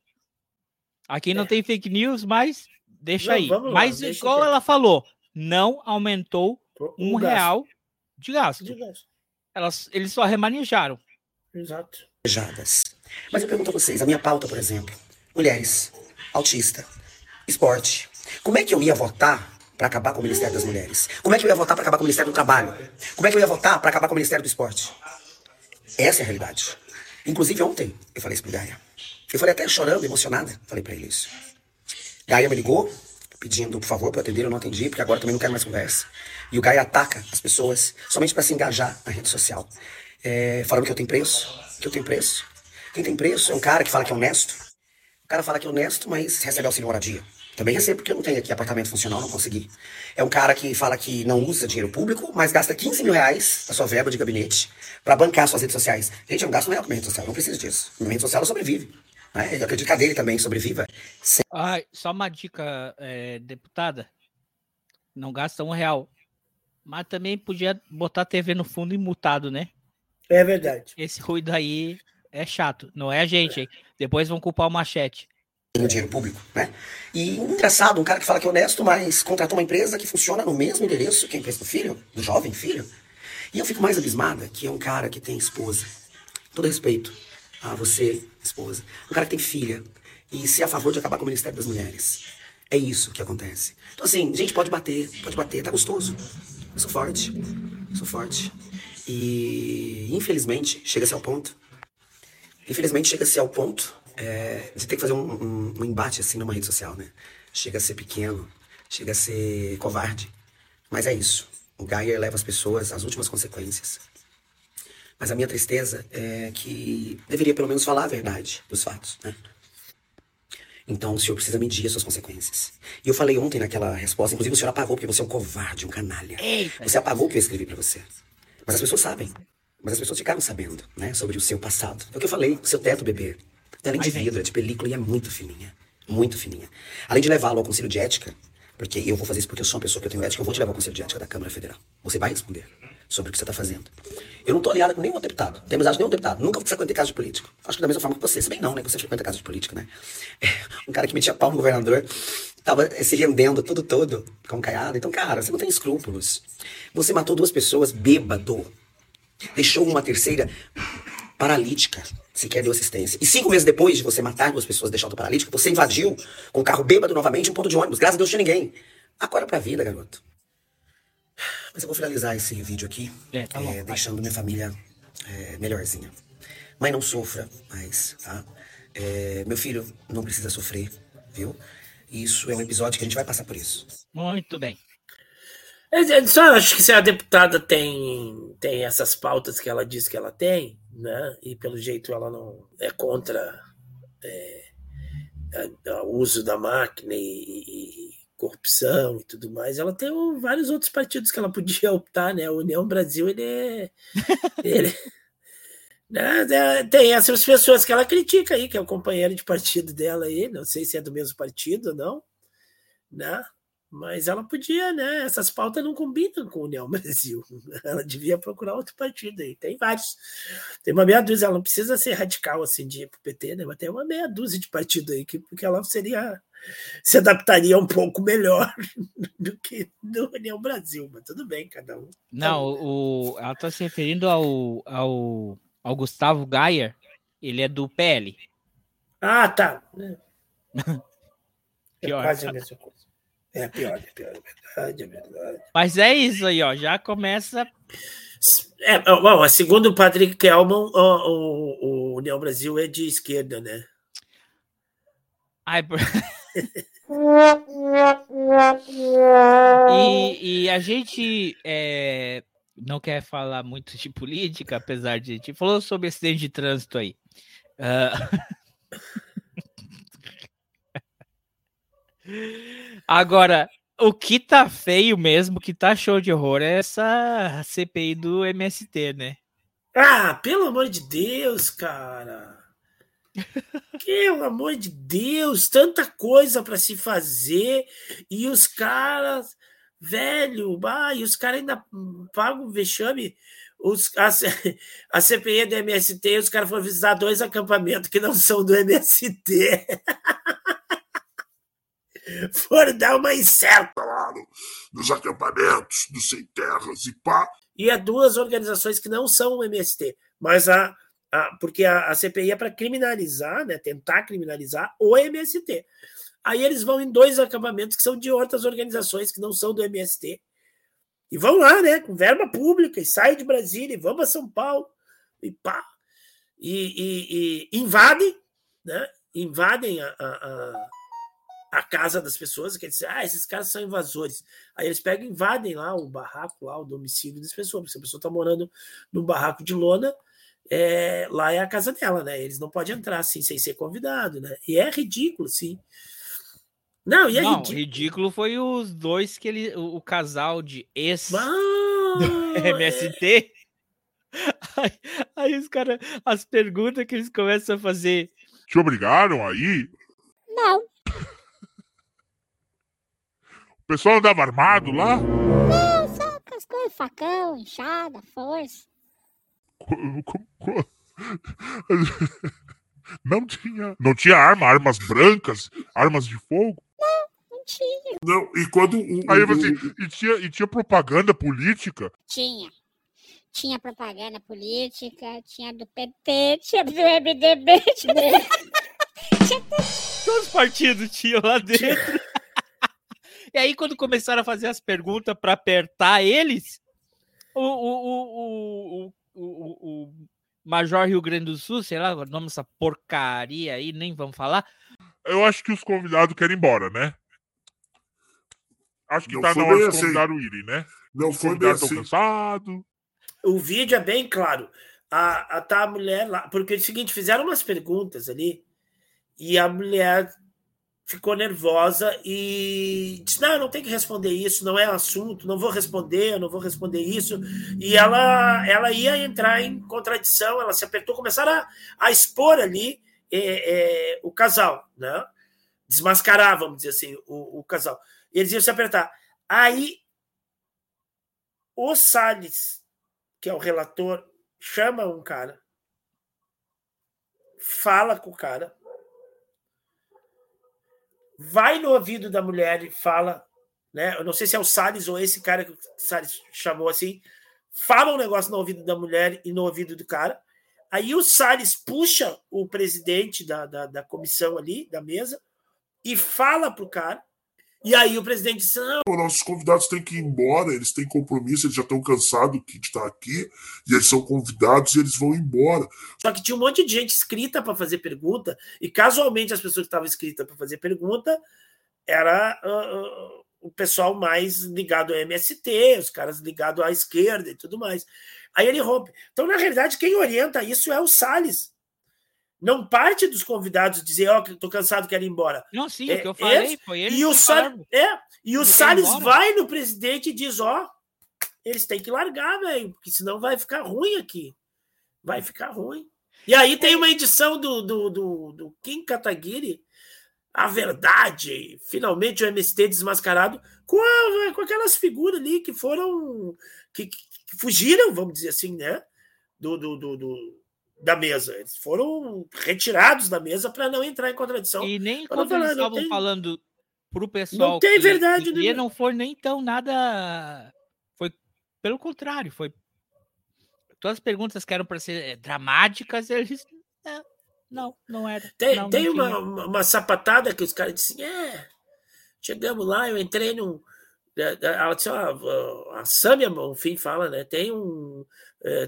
Aqui não É. tem fake news, mas deixa aí. Mas lá, igual ela falou, não aumentou um, um real de gasto. De gasto. Elas, eles só remanejaram. Exato. Mas eu pergunto a vocês, a minha pauta, por exemplo, mulheres, autista, esporte. Como é que eu ia votar para acabar com o Ministério das Mulheres? Como é que eu ia votar para acabar com o Ministério do Trabalho? Como é que eu ia votar para acabar com o Ministério do Esporte? Essa é a realidade. Inclusive ontem eu falei isso pro Gaia. Eu falei até chorando, emocionada, falei para ele isso. Gaia me ligou, pedindo por favor para atender, eu não atendi, porque agora também não quero mais conversa. E o Gaia ataca as pessoas somente para se engajar na rede social. É, falando que eu tenho preço, que eu tenho preço. Quem tem preço é um cara que fala que é honesto. O cara fala que é honesto, mas recebe auxílio moradia. Também recebo porque eu não tenho aqui apartamento funcional, não consegui. É um cara que fala que não usa dinheiro público, mas gasta 15 mil reais da sua verba de gabinete para bancar suas redes sociais. Gente, eu não gasto minha rede social, não preciso disso. Minha rede social ela sobrevive. Né? Eu acredito que a dele também sobreviva. Sem... Ah, só uma dica, é, deputada. Não gasta um real. Mas também podia botar a TV no fundo e mutado, né? É verdade. Esse ruído aí é chato, não é a gente, hein? Depois vão culpar o machete. Tem dinheiro público, né? E engraçado, um cara que fala que é honesto, mas contratou uma empresa que funciona no mesmo endereço que a empresa do filho, do jovem filho. E eu fico mais abismada que é um cara que tem esposa. Todo respeito a você, esposa. Um cara que tem filha. E se é a favor de acabar com o Ministério das Mulheres. É isso que acontece. Então, assim, gente, pode bater, pode bater, tá gostoso. Eu sou forte, sou forte. E, infelizmente, chega-se ao ponto Infelizmente, chega-se ao ponto é, de ter que fazer um, um, um, embate assim numa rede social, né? Chega a ser pequeno, chega a ser covarde. Mas é isso. O Gaia leva as pessoas às últimas consequências. Mas a minha tristeza é que deveria pelo menos falar a verdade dos fatos, né? Então o senhor precisa medir as suas consequências. E eu falei ontem naquela resposta, inclusive o senhor apagou porque você é um covarde, um canalha. Você apagou o que eu escrevi para você. Mas as pessoas sabem. Mas as pessoas ficaram sabendo, né, sobre o seu passado. É o que eu falei, o seu teto, bebê. Ela é de vidro, é de película e é muito fininha. Muito fininha. Além de levá-lo ao conselho de ética, porque eu vou fazer isso porque eu sou uma pessoa que eu tenho ética, eu vou te levar ao conselho de ética da Câmara Federal. Você vai responder sobre o que você está fazendo. Eu não tô aliada com nenhum deputado. Tem amizade com nenhum deputado. Nunca frequentei casa de político. Acho que da mesma forma que você. Se bem não, né? Você frequenta casa de política, né? É, um cara que metia pau no governador tava eh, se rendendo tudo todo com caiado. Então, cara, você não tem escrúpulos. Você matou duas pessoas bêbado. Deixou uma terceira paralítica, sequer deu assistência. E cinco meses depois de você matar duas pessoas, deixar outra paralítica, você invadiu com o carro bêbado novamente um ponto de ônibus. Graças a Deus tinha ninguém. Acorda pra vida, garoto. Mas eu vou finalizar esse vídeo aqui, é, tá é, deixando minha família é, melhorzinha. Mãe, não sofra mais, tá? É, meu filho não precisa sofrer, viu? Isso é um episódio que a gente vai passar por isso. Muito bem. É, é, só acho que se a deputada tem, tem essas pautas que ela diz que ela tem, né? E pelo jeito ela não é contra é, o uso da máquina e, e, corrupção e tudo mais. Ela tem vários outros partidos que ela podia optar, né? A União Brasil ele é, ele, né? É, tem essas pessoas que ela critica aí, que é o companheiro de partido dela aí, não sei se é do mesmo partido ou não, né? Mas ela podia, né? Essas pautas não combinam com a União Brasil. Ela devia procurar outro partido aí. Tem vários. Tem uma meia dúzia, ela não precisa ser radical assim de ir pro PT, né? Mas tem uma meia dúzia de partido aí que porque ela seria se adaptaria um pouco melhor do que do União Brasil, mas tudo bem, cada um. Não, o, ela está se referindo ao, ao, ao Gustavo Gayer, ele é do PL. Ah, tá. É, Pior. é quase a mesma coisa. É pior, é pior, é verdade, é verdade. Mas é isso aí, ó. Já começa. É, bom, segundo o Patrick Kelman, o, o, o União Brasil é de esquerda, né? Ai, e, e, a gente é, não quer falar muito de política, apesar de a gente falou sobre acidente de trânsito aí. Uh... Agora, o que tá feio mesmo, que tá show de horror, é essa CPI do MST, né? Ah, pelo amor de Deus, cara. Pelo amor de Deus, tanta coisa para se fazer e os caras, velho, bah, e os caras ainda pagam vexame. Os, a, a CPI do MST, os caras foram visitar dois acampamentos que não são do MST. foram dar uma incerta lá no, nos acampamentos, dos sem terras e pá. E é duas organizações que não são o MST, mas a, a porque a, a CPI é para criminalizar, né, tentar criminalizar o MST. Aí eles vão em dois acampamentos que são de outras organizações que não são do MST. E vão lá, né, com verba pública, e saem de Brasília, e vão para São Paulo, e pá. E, e, e invadem, né, invadem a, a, a, casa das pessoas, quer dizer, ah, esses caras são invasores. Aí eles pegam e invadem lá o barraco, lá, o domicílio das pessoas. Porque se a pessoa está morando num barraco de lona, é, lá é a casa dela, né? Eles não podem entrar assim sem ser convidado, né? E é ridículo, sim. Não, e é Não, ridículo. ridículo foi os dois que ele. O, o casal de ex Ah, MST. Aí, aí os caras. As perguntas que eles começam a fazer. Te obrigaram aí? Não. O pessoal andava armado lá? Não, só com as coisas, facão, enxada, força. Não tinha. Não tinha arma, armas brancas, armas de fogo. Não tinha. Não, e quando. Aí você. E tinha, e tinha propaganda política. Tinha. Tinha propaganda política, tinha do PT, tinha do MDB, tinha do... Todos os partidos tinham lá dentro. E aí, quando começaram a fazer as perguntas para apertar eles, o, o, o, o, o, o, o Major Rio Grande do Sul, sei lá o nome dessa porcaria aí, nem vamos falar. Eu acho que os convidados querem ir embora, né? Acho que Não tá na hora de assim. convidar o irem, né? Não Os foi bem assim. cansados. O vídeo é bem claro. A, a, tá a mulher lá. Porque é o seguinte, fizeram umas perguntas ali e a mulher ficou nervosa e disse: Não, não tenho que responder isso, não é assunto, não vou responder, não vou responder isso. E ela, ela ia entrar em contradição, ela se apertou, começaram a, a expor ali é, é, o casal, né? Desmascarar, vamos dizer assim, o, o casal. Eles iam se apertar. Aí o Salles, que é o relator, chama um cara, fala com o cara, vai no ouvido da mulher e fala, né? Eu não sei se é o Salles ou esse cara que o Salles chamou assim, fala um negócio no ouvido da mulher e no ouvido do cara. Aí o Salles puxa o presidente da, da, da comissão ali, da mesa, e fala pro cara. E aí o presidente disse: Não, Os nossos convidados têm que ir embora, eles têm compromisso, eles já estão cansados de estar aqui, e eles são convidados e eles vão embora. Só que tinha um monte de gente escrita para fazer pergunta, e casualmente as pessoas que estavam escritas para fazer pergunta era ah, o pessoal mais ligado ao MST, os caras ligados à esquerda e tudo mais. Aí ele rompe. Então, na realidade, quem orienta isso é o Salles. Não parte dos convidados dizer, ó, que tô cansado, quero ir embora. Não, sim, É, o que eu falei esse- foi eles E o, falaram. é, e o Ele Salles vai no presidente e diz, ó, eles têm que largar, velho, porque senão vai ficar ruim aqui. Vai ficar ruim. E aí tem uma edição do, do, do, do Kim Kataguiri, a verdade, finalmente o MST desmascarado, com, a- com aquelas figuras ali que foram, que, que- que fugiram, vamos dizer assim, né, do, do, do, do- da mesa. Eles foram retirados da mesa para não entrar em contradição. E nem quando eles falar, não estavam tem- falando pro pessoal. Não tem verdade nenhuma. não foi nem tão nada. Foi pelo contrário, foi. Todas as perguntas que eram para ser eh, dramáticas, eles. é, não, não era. Tem, não, tem uma, tinha. uma, sapatada que os caras disseram, é, chegamos lá, eu entrei num. eh, eh, Ela disse, ó, a Sâmia, enfim, fala, né? Tem um.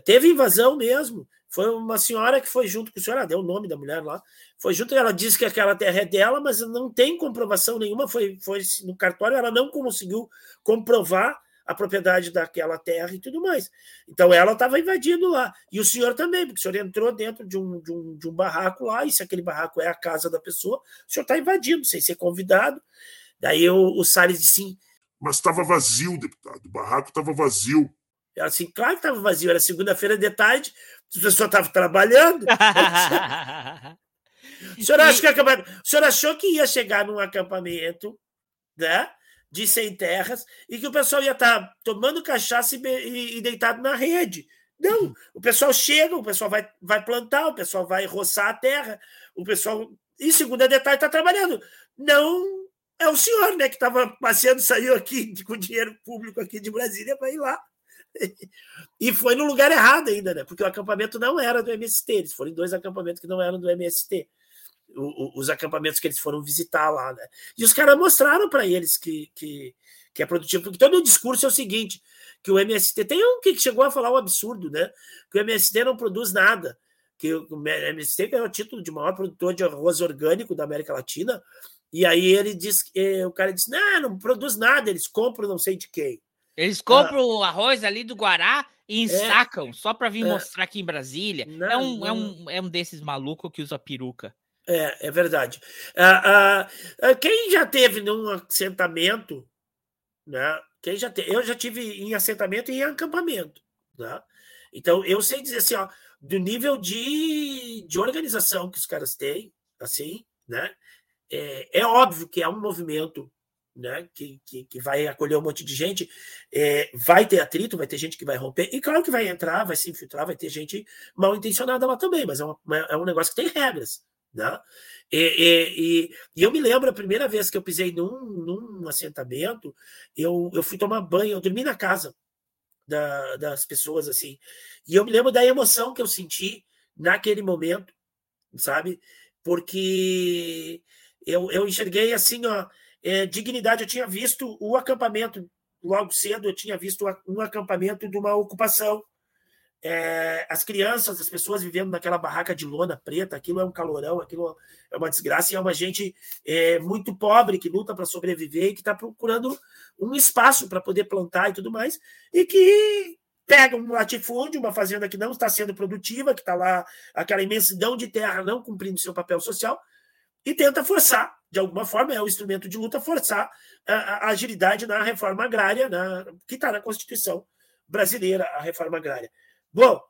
Teve invasão mesmo. Foi uma senhora que foi junto com o senhor, ela deu o nome da mulher lá. Foi junto, ela disse que aquela terra é dela, mas não tem comprovação nenhuma. Foi, foi no cartório, ela não conseguiu comprovar a propriedade daquela terra e tudo mais. Então ela estava invadindo lá. E o senhor também, porque o senhor entrou dentro de um, de um, de um barraco lá, e se aquele barraco é a casa da pessoa, o senhor está invadindo, sem ser convidado. Daí o, o Salles disse assim, Mas estava vazio, deputado. O barraco estava vazio. ela assim, claro que estava vazio, era segunda-feira de tarde, as pessoas estavam trabalhando. O senhor, acha que acaba- o senhor achou que ia chegar num acampamento né, de sem terras e que o pessoal ia estar tomando cachaça e, be- e- e deitado na rede? Não, o pessoal chega, o pessoal vai, vai plantar, o pessoal vai roçar a terra, o pessoal, em segunda de tarde, está trabalhando. Não É o senhor, né, que estava passeando, saiu aqui com dinheiro público aqui de Brasília para ir lá. E foi no lugar errado ainda, né? Porque o acampamento não era do MST, eles foram em dois acampamentos que não eram do MST. O, o, os acampamentos que eles foram visitar lá, né? E os caras mostraram para eles que, que, que é produtivo, porque todo o discurso é o seguinte: que o MST tem um que chegou a falar um absurdo, né? Que o MST não produz nada, que o MST ganhou o título de maior produtor de arroz orgânico da América Latina, e aí ele diz, o cara disse: não, não produz nada, eles compram não sei de quem. Eles compram ah, o arroz ali do Guará e é. ensacam é, só para vir é, mostrar aqui em Brasília. Não, é, um, é, um, é um desses malucos que usa peruca. É, é verdade. Ah, ah, quem já teve num assentamento, né? Quem já te, eu já tive em assentamento e em acampamento, né? Então eu sei dizer assim, ó, do nível de, de organização que os caras têm, assim, né? É, é óbvio que é um movimento né, que, que, que, vai acolher um monte de gente, é, vai ter atrito, vai ter gente que vai romper, e claro que vai entrar, vai se infiltrar, vai ter gente mal intencionada lá também, mas é, uma, é um negócio que tem regras. Né? E, e, e, eu me lembro a primeira vez que eu pisei num, num assentamento, eu, eu fui tomar banho, eu dormi na casa da, das pessoas assim, e eu me lembro da emoção que eu senti naquele momento, sabe? Porque eu, eu enxerguei assim, ó, é, dignidade. Eu tinha visto o acampamento logo cedo, eu tinha visto um acampamento de uma ocupação. É, as crianças, as pessoas vivendo naquela barraca de lona preta, aquilo é um calorão, aquilo é uma desgraça, e é uma gente é, muito pobre que luta para sobreviver e que está procurando um espaço para poder plantar e tudo mais, e que pega um latifúndio, uma fazenda que não está sendo produtiva, que está lá aquela imensidão de terra não cumprindo seu papel social, e tenta forçar, de alguma forma, é o instrumento de luta, forçar a, a agilidade na reforma agrária, na, que está na Constituição brasileira, a reforma agrária. Bom,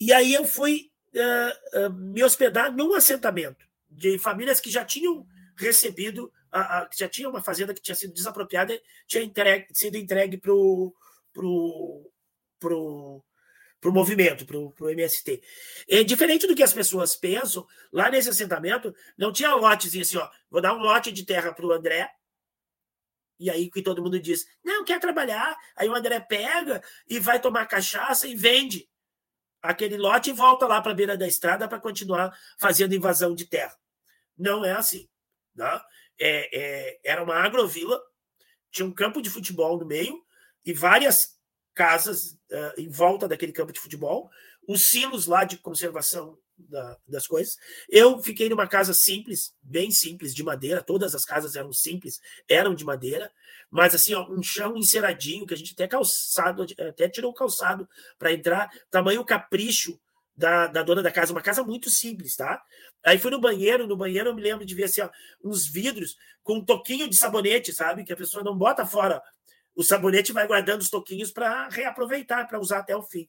e aí eu fui uh, uh, me hospedar num assentamento de famílias que já tinham recebido, uh, que já tinha uma fazenda que tinha sido desapropriada, tinha entregue, sido entregue para o pro, pro, para o movimento, para o MST. É diferente do que as pessoas pensam, lá nesse assentamento não tinha lotes assim, ó, vou dar um lote de terra para o André, e aí que todo mundo diz, não, quer trabalhar, aí o André pega e vai tomar cachaça e vende aquele lote e volta lá para a beira da estrada para continuar fazendo invasão de terra. Não é assim. Né? É, é, era uma agrovila, tinha um campo de futebol no meio e várias casas uh, em volta daquele campo de futebol, os silos lá de conservação da, das coisas. Eu fiquei numa casa simples, bem simples, de madeira, todas as casas eram simples, eram de madeira, mas assim, ó, um chão enceradinho, que a gente até calçado, até tirou o calçado para entrar, tamanho capricho da, da dona da casa, uma casa muito simples, tá? Aí fui no banheiro, no banheiro eu me lembro de ver assim, ó, uns vidros com um toquinho de sabonete, sabe? Que a pessoa não bota fora o sabonete vai guardando os toquinhos para reaproveitar, para usar até o fim.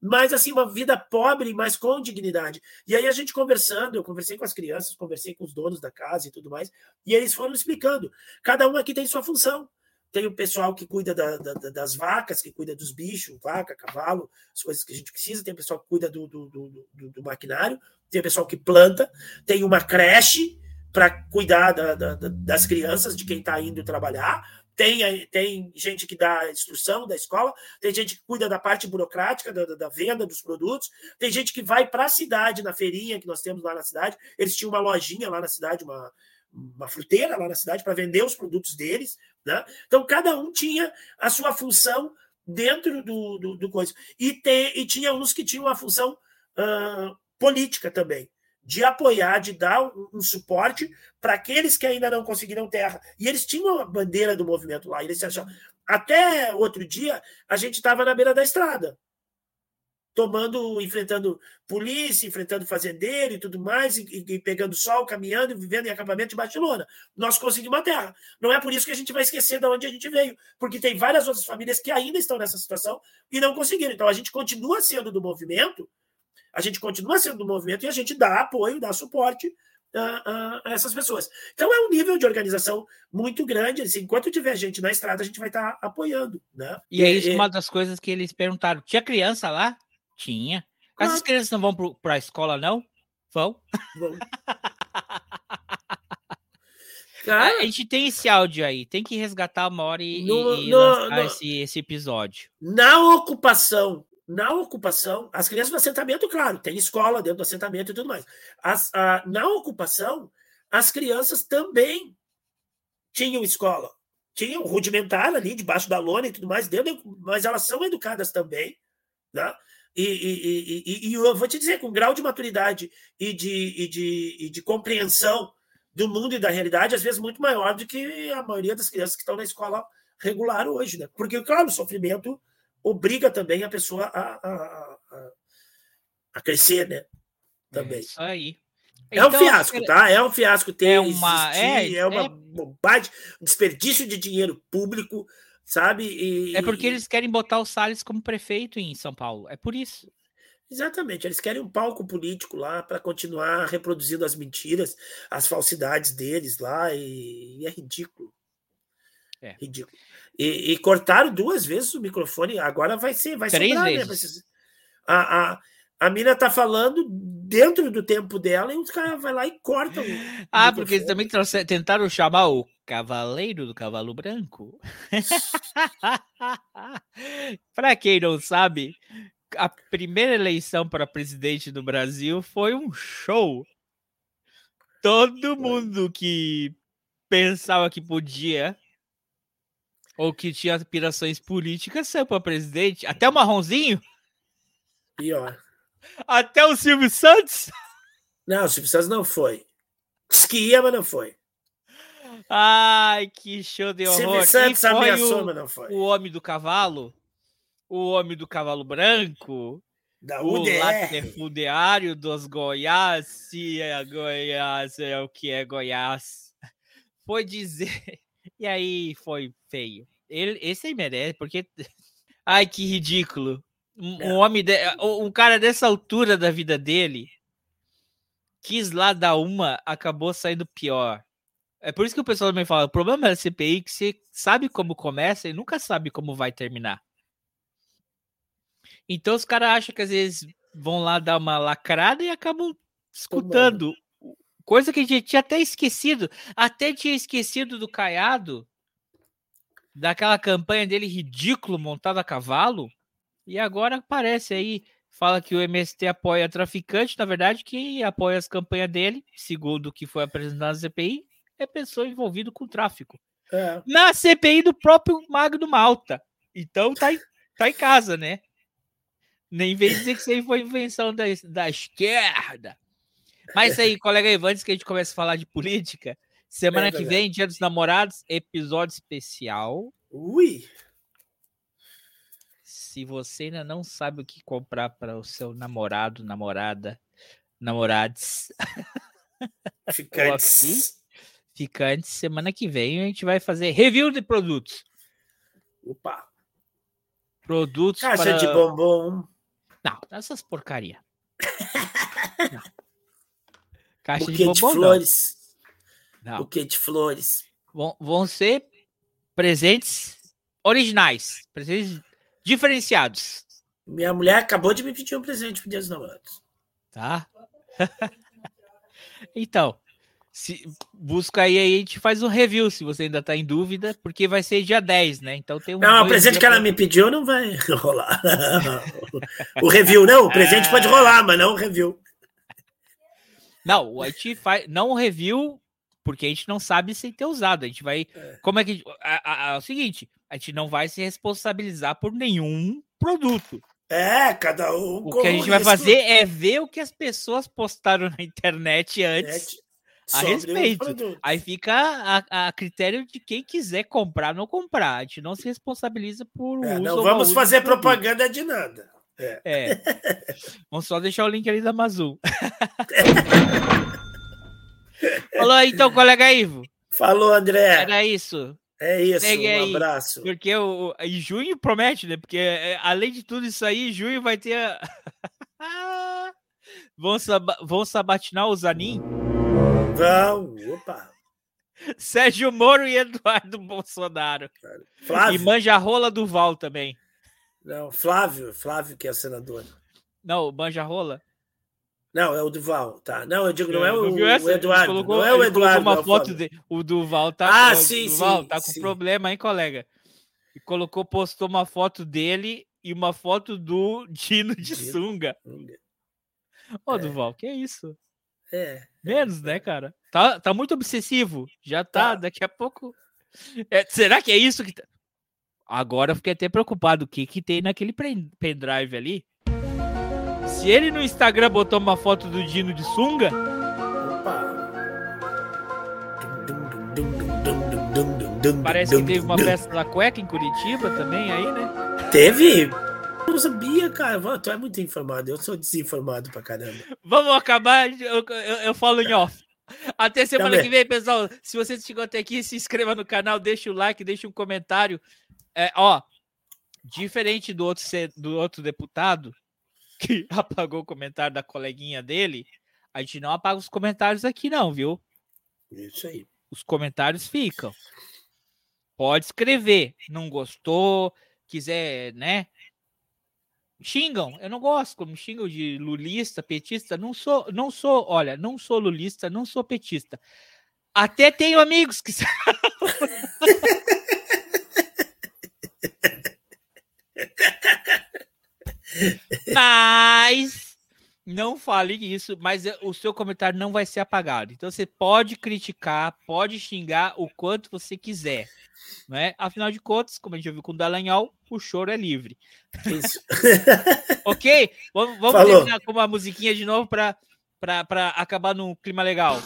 Mas, assim, uma vida pobre, mas com dignidade. E aí a gente conversando, eu conversei com as crianças, conversei com os donos da casa e tudo mais, e eles foram explicando. Cada um aqui tem sua função. Tem o pessoal que cuida da, da, das vacas, que cuida dos bichos, vaca, cavalo, as coisas que a gente precisa. Tem o pessoal que cuida do, do, do, do maquinário. Tem o pessoal que planta. Tem uma creche para cuidar da, das crianças, de quem está indo trabalhar tem, tem gente que dá instrução da escola, tem gente que cuida da parte burocrática, da, da venda dos produtos, tem gente que vai para a cidade, na feirinha que nós temos lá na cidade. Eles tinham uma lojinha lá na cidade, uma, uma fruteira lá na cidade para vender os produtos deles. Né? Então, cada um tinha a sua função dentro do, do, do coisa. E, tem, e tinha uns que tinham uma função uh, política também de apoiar, de dar um, suporte para aqueles que ainda não conseguiram terra. E eles tinham a bandeira do movimento lá. Eles. Até outro dia, a gente estava na beira da estrada, tomando, enfrentando polícia, enfrentando fazendeiro e tudo mais, e, e pegando sol, caminhando, vivendo em acampamento de Barcelona. Nós conseguimos a terra. Não é por isso que a gente vai esquecer de onde a gente veio, porque tem várias outras famílias que ainda estão nessa situação e não conseguiram. Então a gente continua sendo do movimento, a gente continua sendo do movimento e a gente dá apoio, dá suporte a, a, essas pessoas. Então é um nível de organização muito grande. Assim, enquanto tiver gente na estrada, a gente vai estar tá apoiando. Né? E é isso uma das coisas que eles perguntaram. Tinha criança lá? Tinha. Essas ah. crianças não vão para a escola, não? Vão. Vão. A, a gente tem esse áudio aí, tem que resgatar uma hora e, No- e- e no- no- Esse, esse episódio. Na ocupação, na ocupação, as crianças do assentamento, claro, tem escola dentro do assentamento e tudo mais. As- a- na ocupação, as crianças também tinham escola. Tinham rudimentar ali, debaixo da lona e tudo mais, dentro, mas elas são educadas também. Né? E, e- e- e- eu vou te dizer, com grau de maturidade e de, e de, e de compreensão do mundo e da realidade, às vezes muito maior do que a maioria das crianças que estão na escola regular hoje. Né? Porque, claro, o sofrimento obriga também a pessoa a, a, a, a crescer, né? Também. Isso aí. É um Então, fiasco, cara, tá? É um fiasco ter É uma- existir, é- é, uma é- bobagem, um desperdício de dinheiro público, sabe? E, É porque eles querem botar o Salles como prefeito em São Paulo. É por isso. Exatamente, eles querem um palco político lá para continuar reproduzindo as mentiras, as falsidades deles lá, e, e é ridículo. É. Ridículo. E, e cortaram duas vezes o microfone, agora vai ser, vai Três sobrar, né? vezes. Ser- A, a, a mina tá falando dentro do tempo dela e os caras vai lá e cortam. Ah, porque eles também tentaram chamar o Cavaleiro do Cavalo Branco. para quem não sabe, a primeira eleição para presidente do Brasil foi um show. Todo mundo que pensava que podia ou que tinha aspirações políticas saiu para presidente. Até o Marronzinho, Pior. até o Silvio Santos. Não, o Silvio Santos não foi. Diz que ia, mas não foi. Ai, que show de horror. Silvio Santos foi ameaçou, o- mas não foi. o homem do cavalo, o homem do cavalo branco, Da o UDR. latifundiário dos Goiás, se é Goiás, é o que é Goiás, foi dizer, e aí foi feio. Ele, esse aí merece, porque, ai, que ridículo. Um, um homem, de- um cara dessa altura da vida dele, quis lá dar uma, acabou saindo pior. É por isso que o pessoal também fala, o problema da CPI é que você sabe como começa e nunca sabe como vai terminar. Então os caras acham que às vezes vão lá dar uma lacrada e acabam escutando. Coisa que a gente tinha até esquecido. Até tinha esquecido do Caiado, daquela campanha dele ridículo montado a cavalo. E agora aparece aí, fala que o MST apoia traficante. Na verdade, quem apoia as campanhas dele, segundo o que foi apresentado na CPI, é pessoa envolvida com tráfico. É. Na CPI do próprio Magno Malta. Então tá em, tá em casa, né? Nem vem dizer que isso aí foi invenção da, da esquerda. Mas aí, colega Ivan, antes que a gente comece a falar de política, semana É que verdade. vem, Dia dos Namorados, episódio especial. Ui! Se você ainda não sabe o que comprar para o seu namorado, namorada, namorados, Ficantes. ficantes, semana que vem a gente vai fazer review de produtos. Opa! Produtos Caixa para... de bombom. Não, essas porcaria. Não. Caixa de Buquê de bombom, não. flores. Não. Buquê de flores. Vão, vão ser presentes originais, presentes diferenciados, Minha mulher acabou de me pedir um presente pro Dia dos Namorados. tá? então, se busca aí, aí a gente faz um review se você ainda tá em dúvida, porque vai ser dia 10, né? Então tem um Não, o presente dias que ela pra- me pediu não vai rolar. o review, não. O presente pode rolar, mas não o review. Não, a gente faz não review porque a gente não sabe sem ter usado. A gente vai. Como é que. a- a- a- é o seguinte: a gente não vai se responsabilizar por nenhum produto. É, cada um. O que a gente vai fazer é ver o que as pessoas postaram na internet antes a sobre respeito. Aí fica a, a critério de quem quiser comprar não comprar. A gente não se responsabiliza por É, uso não vamos fazer propaganda de nada. É. É. Vamos só deixar o link ali da Amazon. Falou aí, então, colega Ivo. Falou, André. Era isso. É isso, Segue um aí, abraço. Porque o, em junho promete, né? Porque é, além de tudo isso aí, junho vai ter. a- vão, saba- vão sabatinar o Zanin, Vão, opa. Sérgio Moro e Eduardo Bolsonaro. Flávio. E manja rola do Val também. Não, Flávio, Flávio que é senador. Não, o manja rola. Não, é o Duval, tá. Não, eu digo, não é, É, o, não o Eduardo. Colocou, não é o Eduardo. uma Galvão. foto de, o Duval tá, Ah, o sim, Duval sim, tá com sim. problema, hein, colega? E colocou, postou uma foto dele e uma foto do Dino de Dino. sunga. Ô, Duval, que isso? É. Menos, né, cara? Tá, tá muito obsessivo. Já tá, Tá. daqui a pouco. É, será que é isso que tá... Agora eu fiquei até preocupado. O que que tem naquele pen- pendrive ali? Se ele no Instagram botou uma foto do Dino de sunga, parece que teve uma festa da cueca em Curitiba também aí, né? Teve? Eu não sabia, cara. Tu é muito informado. Eu sou desinformado pra caramba. Vamos acabar, eu, eu, eu falo em off. Até semana Também. que vem, pessoal. Se você chegou até aqui, se inscreva no canal, deixa o like, deixa um comentário. É, ó, diferente do outro, do outro deputado que apagou o comentário da coleguinha dele, a gente não apaga os comentários aqui, não, viu? Isso aí. Os comentários ficam. Pode escrever. Não gostou, quiser, né? Xingam. Eu não gosto como xingam de lulista, petista. Não sou, não sou, olha, não sou lulista, não sou petista. Até tenho amigos que são. Mas não fale isso, mas é- o seu comentário não vai ser apagado. Então você pode criticar, pode xingar o quanto você quiser. Né? Afinal de contas, como a gente já viu com o Dallagnol, o choro é livre. Isso. ok? Vamos, vamos Falou. terminar com uma musiquinha de novo para acabar num clima legal.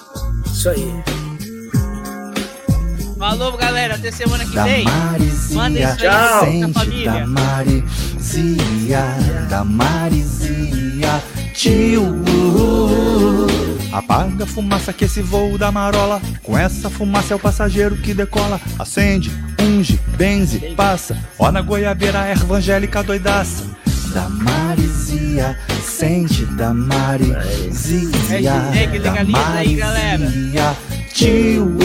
Isso aí. Falou, galera. Até semana que Da vem. Manda isso aí pra família. da Marizia, da Marizia, tio. Apaga a fumaça que esse voo da marola. Com essa fumaça é o passageiro que decola. Acende, unge, benze, passa. Ó na goiabeira, evangélica doidaça. Da Marizia, sente da Marizia. Da. Marizia, tio.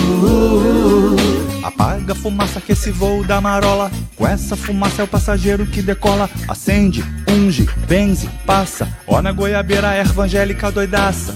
Apaga a fumaça que esse voo da marola. Com essa fumaça é o passageiro que decola. Acende, unge, benze, passa. Ó na goiabeira, evangélica doidaça.